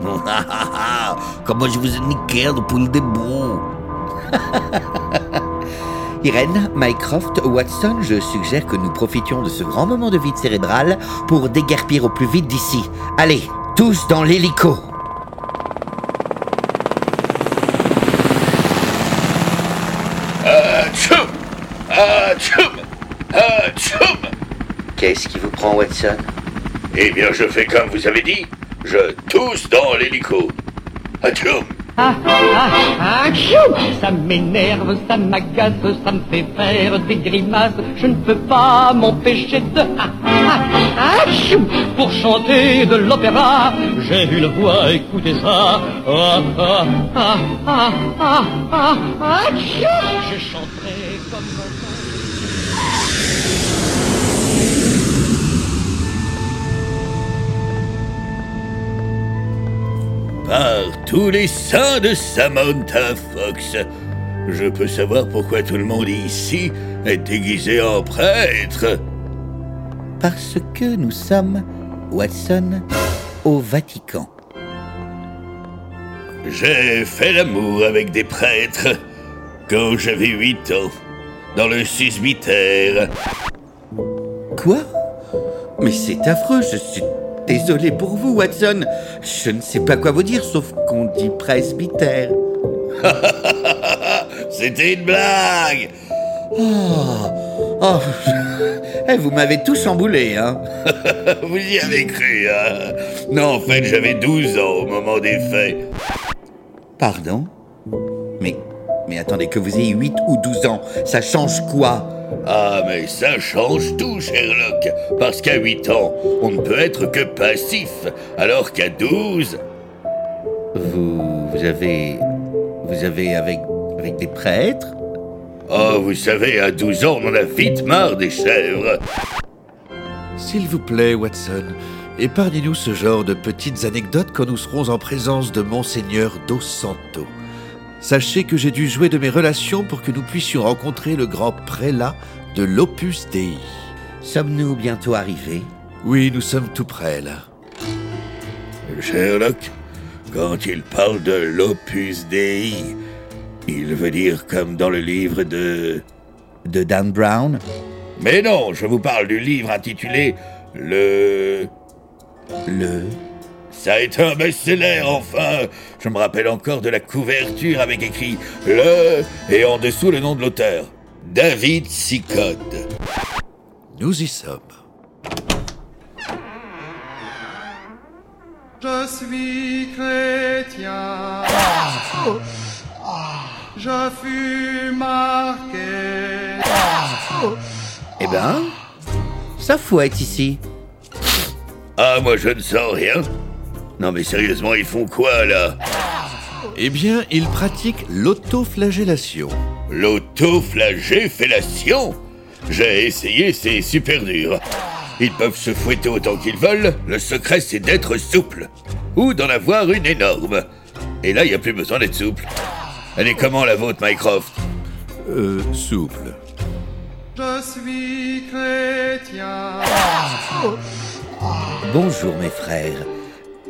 [SPEAKER 8] Comment je vous ai niqué depuis le début
[SPEAKER 1] Irène, Mycroft, Watson, je suggère que nous profitions de ce grand moment de vide cérébral pour déguerpir au plus vite d'ici. Allez, tous dans l'hélico
[SPEAKER 2] Atchoum Atchoum Atchoum
[SPEAKER 1] Qu'est-ce qui vous prend, Watson?
[SPEAKER 2] Eh bien, je fais comme vous avez dit. Je tousse dans l'hélico. Atchoum
[SPEAKER 24] ah, ah, ah, Ça m'énerve, ça m'agace, ça me fait faire des grimaces. Je ne peux pas m'empêcher de ah, ah, ah, chou Pour chanter de l'opéra, j'ai une voix, écoutez ça. Ah, ah, ah, ah, ah, ah, ah, chou Je chanterai comme
[SPEAKER 2] tous les saints de Samantha Fox, je peux savoir pourquoi tout le monde ici est déguisé en prêtre
[SPEAKER 1] Parce que nous sommes, Watson, au Vatican.
[SPEAKER 2] J'ai fait l'amour avec des prêtres quand j'avais 8 ans, dans le susbitaire.
[SPEAKER 10] Quoi? Mais c'est affreux, je suis désolé pour vous, Watson. Je ne sais pas quoi vous dire, sauf qu'on dit presbytère.
[SPEAKER 2] C'était une blague
[SPEAKER 10] Oh, oh. Eh, vous m'avez tout chamboulé, hein
[SPEAKER 2] Vous y avez cru, hein Non, en fait, j'avais 12 ans au moment des faits.
[SPEAKER 10] Pardon? Mais, mais attendez, que vous ayez 8 ou 12 ans, ça change quoi?
[SPEAKER 2] Ah, mais ça change tout, Sherlock. Parce qu'à 8 ans, on ne peut être que passif, alors qu'à 12...
[SPEAKER 1] Vous, vous avez... Vous avez avec, avec des prêtres?
[SPEAKER 2] Oh, vous savez, à 12 ans, on en a vite marre des chèvres.
[SPEAKER 4] S'il vous plaît, Watson, épargnez-nous ce genre de petites anecdotes quand nous serons en présence de Monseigneur Dos Santo. Sachez que j'ai dû jouer de mes relations pour que nous puissions rencontrer le grand prélat de l'Opus Dei.
[SPEAKER 1] Sommes-nous bientôt arrivés?
[SPEAKER 4] Oui, nous sommes tout près là.
[SPEAKER 2] Sherlock, quand il parle de l'Opus Dei, il veut dire comme dans le livre de...
[SPEAKER 1] De Dan Brown?
[SPEAKER 2] Mais non, je vous parle du livre intitulé Le...
[SPEAKER 1] Le...
[SPEAKER 2] Ça a été un best-seller, enfin Je me rappelle encore de la couverture avec écrit Le et en dessous le nom de l'auteur. David Sicode.
[SPEAKER 4] Nous y sommes.
[SPEAKER 13] Je suis chrétien. Je fus marqué.
[SPEAKER 1] Eh ben, ça fouette ici.
[SPEAKER 2] Ah, moi je ne sens rien. Non mais sérieusement, ils font quoi là?
[SPEAKER 4] Eh bien, ils pratiquent l'autoflagellation.
[SPEAKER 2] L'autoflagellation J'ai essayé, c'est super dur. Ils peuvent se fouetter autant qu'ils veulent, le secret c'est d'être souple. Ou d'en avoir une énorme. Et là, il n'y a plus besoin d'être souple. Elle est comment la vôtre, Mycroft?
[SPEAKER 4] Euh, souple.
[SPEAKER 13] Je suis chrétien.
[SPEAKER 1] Bonjour mes frères.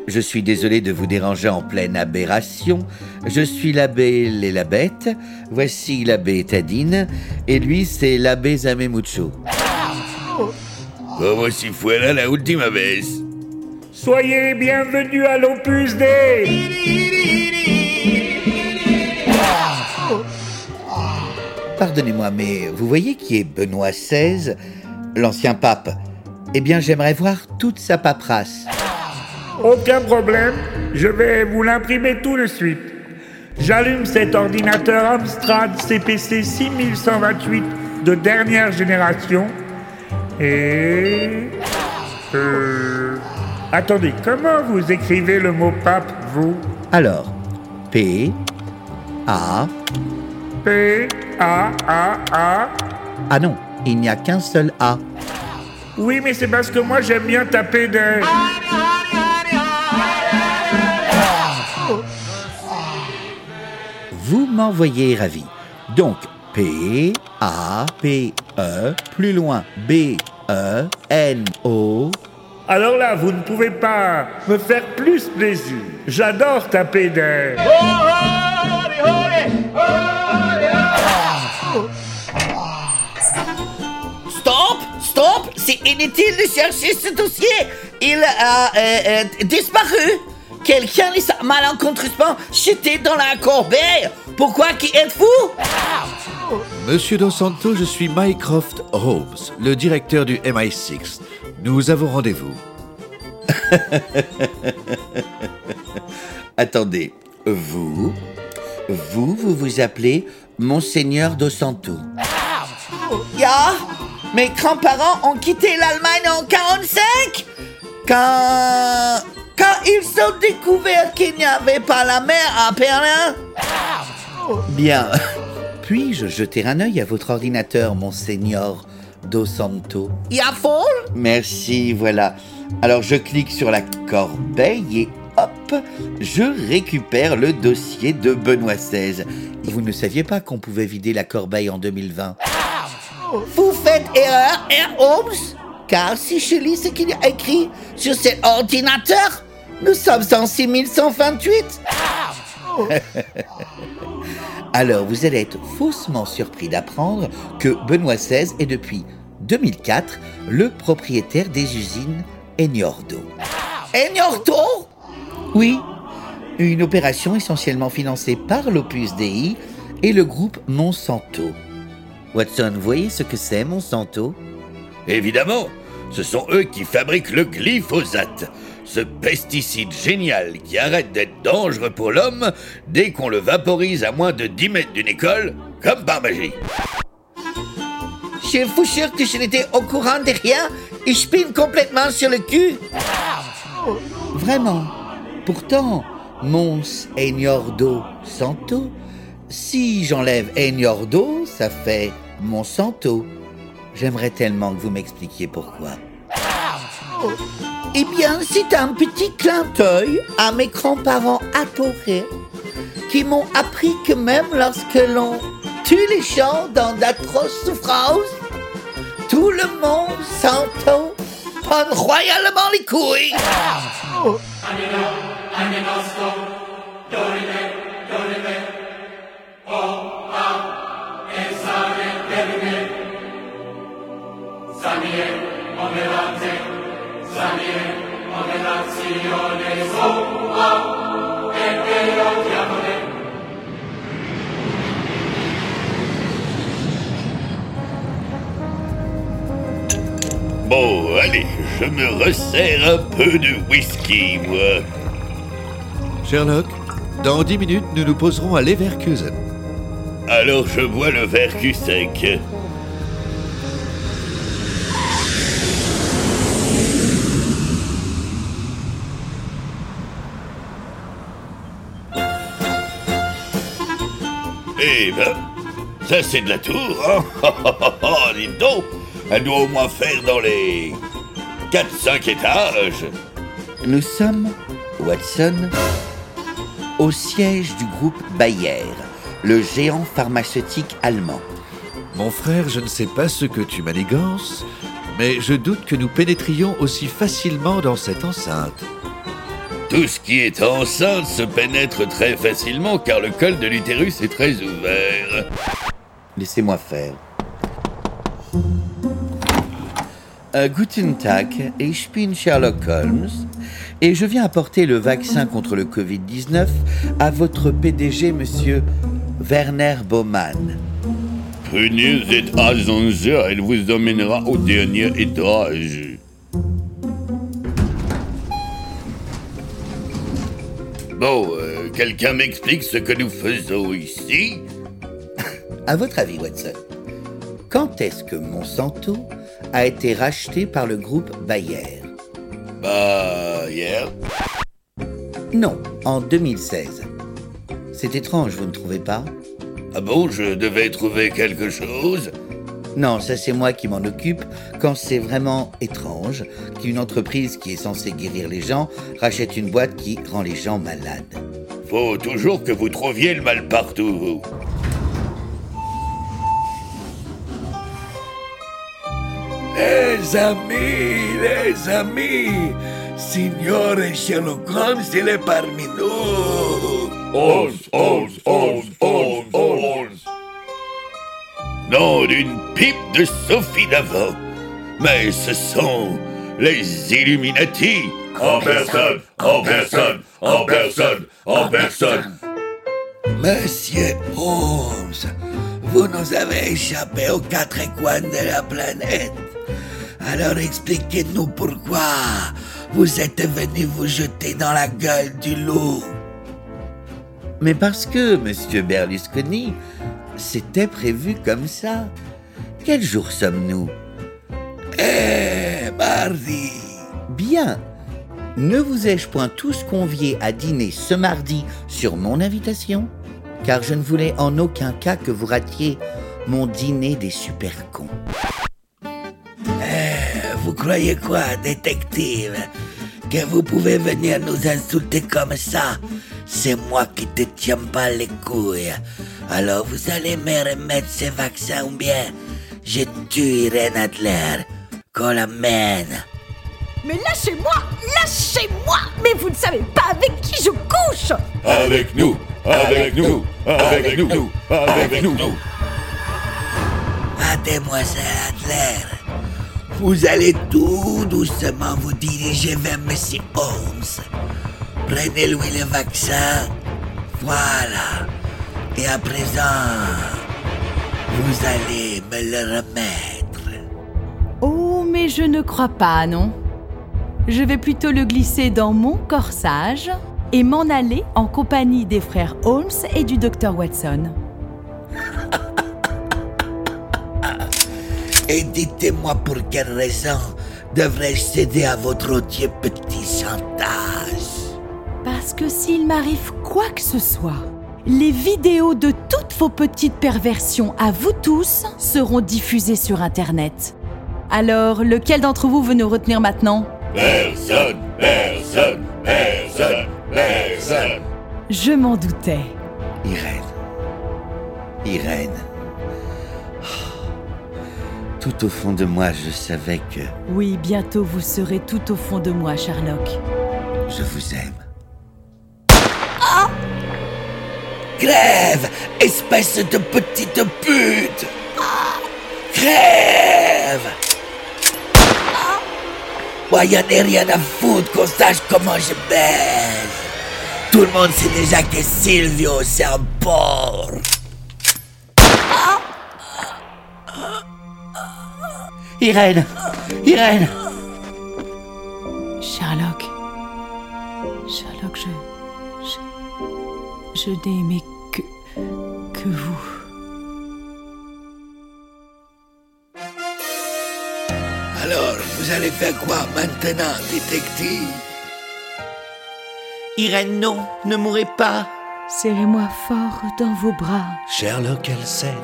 [SPEAKER 1] Je suis désolé de vous déranger en pleine aberration. Je suis l'abbé Lélabette. Voici l'abbé Tadine. Et lui, c'est l'abbé Zamemucho.
[SPEAKER 2] Como si fuera la última vez.
[SPEAKER 18] Soyez bienvenus à l'Opus Dei.
[SPEAKER 1] Pardonnez-moi, mais vous voyez qui est Benoît XVI, l'ancien pape? Eh bien, j'aimerais voir toute sa paperasse.
[SPEAKER 18] Aucun problème, je vais vous l'imprimer tout de suite. J'allume cet ordinateur Amstrad CPC 6128 de dernière génération et... Euh... Attendez, comment vous écrivez le mot pape, vous?
[SPEAKER 1] Alors, P, A,
[SPEAKER 18] P, A, A, A.
[SPEAKER 1] Ah non, il n'y a qu'un seul A.
[SPEAKER 18] Oui, mais c'est parce que moi j'aime bien taper des...
[SPEAKER 1] Vous m'envoyez ravi. Donc, P, A, P, E, plus loin, B, E, N, O.
[SPEAKER 18] Alors là, vous ne pouvez pas me faire plus plaisir. J'adore taper des...
[SPEAKER 21] Stop Stop C'est inutile de chercher ce dossier Il a euh, euh, disparu Quelqu'un les a malencontreusement jeté dans la corbeille Pourquoi qui êtes-vous?
[SPEAKER 4] Monsieur Dos je suis Mycroft Holmes, le directeur du MI6. Nous avons rendez-vous.
[SPEAKER 1] Attendez, Vous Vous, vous vous appelez Monseigneur Dos Santo.
[SPEAKER 21] Ya Mes grands-parents ont quitté l'Allemagne en 45 Quand... Quand ils ont découvert qu'il n'y avait pas la mer à Berlin
[SPEAKER 1] Bien. Puis-je jeter un œil à votre ordinateur, Monseigneur Dos Santo?
[SPEAKER 21] Ya folle
[SPEAKER 1] Merci, voilà. Alors je clique sur la corbeille et hop, je récupère le dossier de Benoît XVI. Vous ne saviez pas qu'on pouvait vider la corbeille en 2020
[SPEAKER 21] Vous faites erreur, Herr Holmes? Car si je lis ce qu'il y a écrit sur cet ordinateur, nous sommes en 6128
[SPEAKER 1] Alors vous allez être faussement surpris d'apprendre que Benoît XVI est depuis 2004 le propriétaire des usines Eniordo.
[SPEAKER 21] Eniordo
[SPEAKER 1] Oui, une opération essentiellement financée par l'Opus Dei et le groupe Monsanto. Watson, vous voyez ce que c'est Monsanto?
[SPEAKER 2] Évidemment, ce sont eux qui fabriquent le glyphosate, ce pesticide génial qui arrête d'être dangereux pour l'homme dès qu'on le vaporise à moins de 10 mètres d'une école, comme par magie.
[SPEAKER 21] Je vous jure que je n'étais au courant de rien et je pine complètement sur le cul.
[SPEAKER 1] Vraiment Pourtant, Mons Eniordo Santo, si j'enlève Eniordo, ça fait Monsanto. J'aimerais tellement que vous m'expliquiez pourquoi.
[SPEAKER 21] Eh bien, c'est un petit clin d'œil à mes grands-parents adorés qui m'ont appris que même lorsque l'on tue les gens dans d'atroces souffrances, tout le monde s'entend prendre royalement les couilles.
[SPEAKER 2] Bon, allez, je me resserre un peu de whisky, moi.
[SPEAKER 4] Sherlock, dans dix minutes, nous nous poserons à Leverkusen.
[SPEAKER 2] Alors je bois le verre cul sec. Eh ben, ça c'est de la tour, hein Oh, dis donc Elle doit au moins faire dans les 4-5 étages.
[SPEAKER 1] Nous sommes, Watson, au siège du groupe Bayer, le géant pharmaceutique allemand.
[SPEAKER 4] Mon frère, je ne sais pas ce que tu manigances, mais je doute que nous pénétrions aussi facilement dans cette enceinte.
[SPEAKER 2] Tout ce qui est enceinte se pénètre très facilement car le col de l'utérus est très ouvert.
[SPEAKER 1] Laissez-moi faire. Euh, guten Tag, ich bin Sherlock Holmes et je viens apporter le vaccin contre le Covid-19 à votre PDG, monsieur Werner Baumann.
[SPEAKER 2] Prenez cet ascenseur, elle vous emmènera au dernier étage. Bon, euh, quelqu'un m'explique ce que nous faisons ici
[SPEAKER 1] À votre avis, Watson, quand est-ce que Monsanto a été racheté par le groupe Bayer?
[SPEAKER 2] Bah, hier.
[SPEAKER 1] Non, en 2016. C'est étrange, vous ne trouvez pas?
[SPEAKER 2] Ah bon, je devais trouver quelque chose
[SPEAKER 1] Non, ça c'est moi qui m'en occupe quand c'est vraiment étrange qu'une entreprise qui est censée guérir les gens rachète une boîte qui rend les gens malades.
[SPEAKER 2] Faut toujours que vous trouviez le mal partout, vous.
[SPEAKER 25] Les amis, les amis, Signore Sherlock Holmes, il est parmi nous.
[SPEAKER 2] Holmes, Holmes, Holmes, Holmes, Holmes. Nom d'une pipe de Sophie d'avant. Mais ce sont les Illuminati. En personne, en personne, en personne, en personne.
[SPEAKER 25] Monsieur Holmes, vous nous avez échappé aux quatre coins de la planète. Alors expliquez-nous pourquoi vous êtes venu vous jeter dans la gueule du loup.
[SPEAKER 26] Mais parce que, monsieur Berlusconi, c'était prévu comme ça. Quel jour sommes-nous
[SPEAKER 8] Eh, mardi.
[SPEAKER 26] Bien. Ne vous ai-je point tous conviés à dîner ce mardi sur mon invitation? Car je ne voulais en aucun cas que vous ratiez mon dîner des super cons.
[SPEAKER 8] Eh, vous croyez quoi, détective? Que vous pouvez venir nous insulter comme ça? C'est moi qui te tiens pas les couilles. Alors vous allez me remettre ces vaccins ou bien je tue Irène Adler. Qu'on l'amène.
[SPEAKER 27] Mais lâchez-moi Lâchez-moi Mais vous ne savez pas avec qui je couche
[SPEAKER 2] Avec nous, avec nous, avec nous, avec nous.
[SPEAKER 8] Mademoiselle Adler, vous allez tout doucement vous diriger vers Monsieur Holmes. Prenez-lui le vaccin. Voilà. Et à présent, vous allez me le remettre.
[SPEAKER 3] Oh, mais je ne crois pas, non. Je vais plutôt le glisser dans mon corsage et m'en aller en compagnie des frères Holmes et du docteur Watson.
[SPEAKER 8] Et dites-moi pour quelle raison devrais-je céder à votre odieux petit chantage?
[SPEAKER 3] Parce que s'il m'arrive quoi que ce soit, les vidéos de toutes vos petites perversions à vous tous seront diffusées sur Internet. Alors, lequel d'entre vous veut nous retenir maintenant?
[SPEAKER 2] Personne, personne, personne, personne.
[SPEAKER 3] Je m'en doutais.
[SPEAKER 26] Irène. Irène. Oh. Tout au fond de moi, je savais que
[SPEAKER 3] Oui, bientôt vous serez tout au fond de moi, Sherlock.
[SPEAKER 26] je vous aime.
[SPEAKER 8] Crève, espèce de petite pute Crève Moi, y en a rien à foutre qu'on sache comment je baise. Tout le monde sait déjà que Silvio, c'est un porc.
[SPEAKER 26] Irène Irène
[SPEAKER 3] Sherlock. Sherlock, je. Je, n'ai aimé que. que vous.
[SPEAKER 8] Alors, vous allez faire quoi maintenant, détective?
[SPEAKER 26] Irène, non, ne mourrez pas.
[SPEAKER 3] Serrez-moi fort dans vos bras.
[SPEAKER 4] Sherlock Elsen.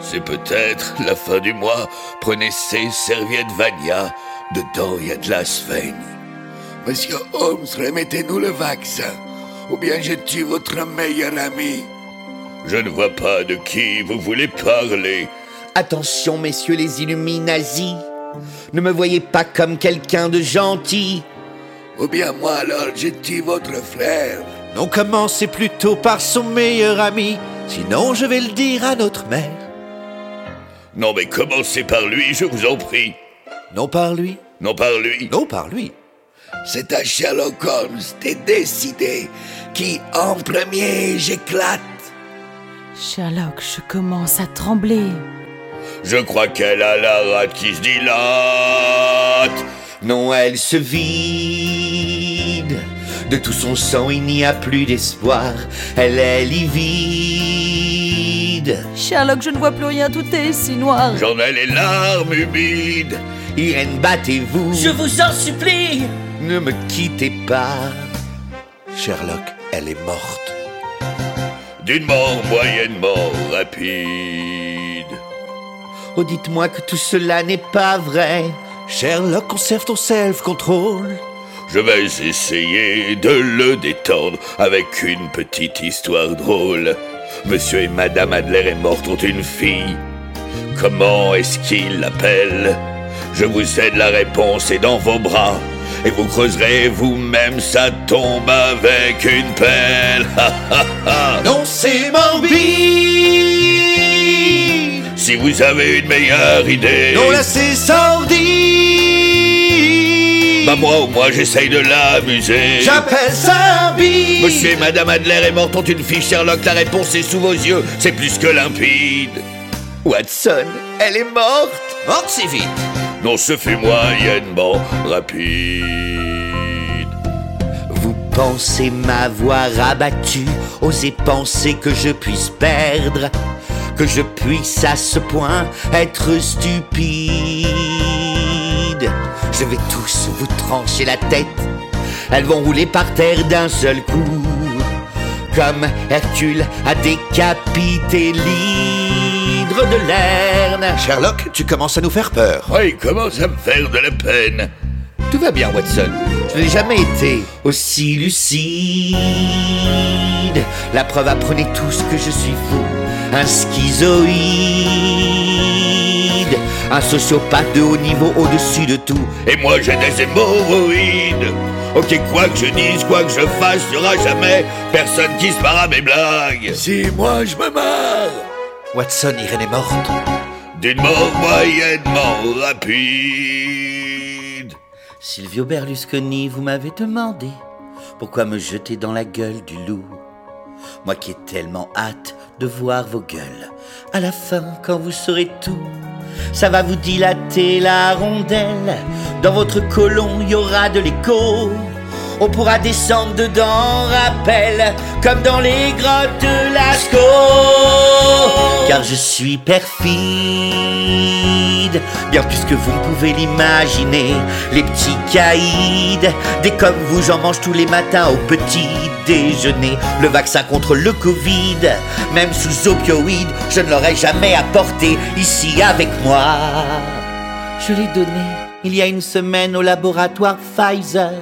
[SPEAKER 2] C'est peut-être la fin du mois. Prenez ces serviettes Vania. Dedans, il y a de la sphène.
[SPEAKER 8] Monsieur Holmes, remettez-nous le vaccin. Ou bien je tue votre meilleur ami?
[SPEAKER 2] Je ne vois pas de qui vous voulez parler.
[SPEAKER 1] Attention, messieurs les Illuminati. Ne me voyez pas comme quelqu'un de gentil.
[SPEAKER 8] Ou bien moi alors, je tue votre frère?
[SPEAKER 4] Non, commencez plutôt par son meilleur ami. Sinon, je vais le dire à notre mère.
[SPEAKER 2] Non mais commencez par lui, je vous en prie.
[SPEAKER 4] Non par lui.
[SPEAKER 2] Non par lui.
[SPEAKER 4] Non par lui.
[SPEAKER 8] C'est à Sherlock Holmes de décider qui en premier j'éclate.
[SPEAKER 3] Sherlock, je commence à trembler.
[SPEAKER 2] Je crois qu'elle a la rate qui se dilate.
[SPEAKER 1] Non, elle se vide. De tout son sang, il n'y a plus d'espoir. Elle est livide.
[SPEAKER 3] Sherlock, je ne vois plus rien, tout est si noir.
[SPEAKER 2] J'en ai les larmes humides.
[SPEAKER 1] Irène, battez-vous.
[SPEAKER 27] Je vous en supplie
[SPEAKER 1] Ne me quittez pas.
[SPEAKER 4] Sherlock, elle est morte.
[SPEAKER 2] D'une mort moyennement rapide.
[SPEAKER 1] Oh, dites-moi que tout cela n'est pas vrai.
[SPEAKER 4] Sherlock, conserve ton self-control.
[SPEAKER 2] Je vais essayer de le détendre avec une petite histoire drôle. Monsieur et Madame Adler est morte ont une fille. Comment est-ce qu'il l'appelle Je vous aide, la réponse est dans vos bras. Et vous creuserez vous-même sa tombe avec une pelle. Ha, ha, ha.
[SPEAKER 4] Non, c'est morbide.
[SPEAKER 2] Si vous avez une meilleure idée.
[SPEAKER 4] Non, là, c'est sordide.
[SPEAKER 2] Bah moi au moins j'essaye de l'amuser.
[SPEAKER 4] J'appelle ça un bide.
[SPEAKER 2] Monsieur et Madame Adler est morte ont une fille Sherlock, la réponse est sous vos yeux, c'est plus que limpide.
[SPEAKER 1] Watson, elle est morte.
[SPEAKER 4] Morte si vite.
[SPEAKER 2] Non, ce fut moyennement rapide.
[SPEAKER 1] Vous pensez m'avoir abattu oser penser que je puisse perdre, que je puisse à ce point être stupide. Je vais tous vous trancher la tête, elles vont rouler par terre d'un seul coup, comme Hercule a décapité de Lerne.
[SPEAKER 4] Sherlock, tu commences à nous faire peur.
[SPEAKER 2] Oui, commence à me faire de la peine?
[SPEAKER 1] Tout va bien, Watson. Je n'ai jamais été aussi lucide. La preuve apprenez tous que je suis fou. Un schizoïde. Un sociopathe de haut niveau au-dessus de tout.
[SPEAKER 2] Et moi j'ai des hémorroïdes. Ok, quoi que je dise, quoi que je fasse, il n'y aura jamais personne qui se marre à mes blagues.
[SPEAKER 8] Si moi je me marre
[SPEAKER 4] Watson, Irène est morte.
[SPEAKER 2] D'une mort moyennement rapide.
[SPEAKER 1] Silvio Berlusconi, vous m'avez demandé pourquoi me jeter dans la gueule du loup. Moi qui ai tellement hâte de voir vos gueules. À la fin, quand vous saurez tout, ça va vous dilater la rondelle. Dans votre colon, il y aura de l'écho. On pourra descendre dedans, rappel, comme dans les grottes de Lascaux. Car je suis perfide, bien plus que vous ne pouvez l'imaginer. Les petits caïds, des comme vous, j'en mange tous les matins au petit déjeuner. Le vaccin contre le Covid, même sous opioïdes, je ne l'aurais jamais apporté ici avec moi. Je l'ai donné il y a une semaine au laboratoire Pfizer,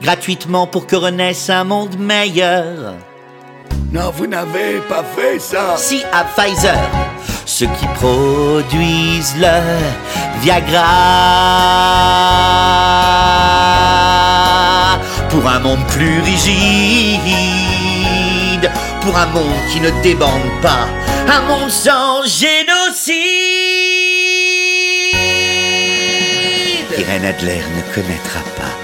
[SPEAKER 1] gratuitement pour que renaisse un monde meilleur.
[SPEAKER 8] Non, vous n'avez pas fait ça
[SPEAKER 1] Si à Pfizer, ceux qui produisent le Viagra pour un monde plus rigide, pour un monde qui ne débande pas, un monde sans génocide. Adler ne connaîtra pas.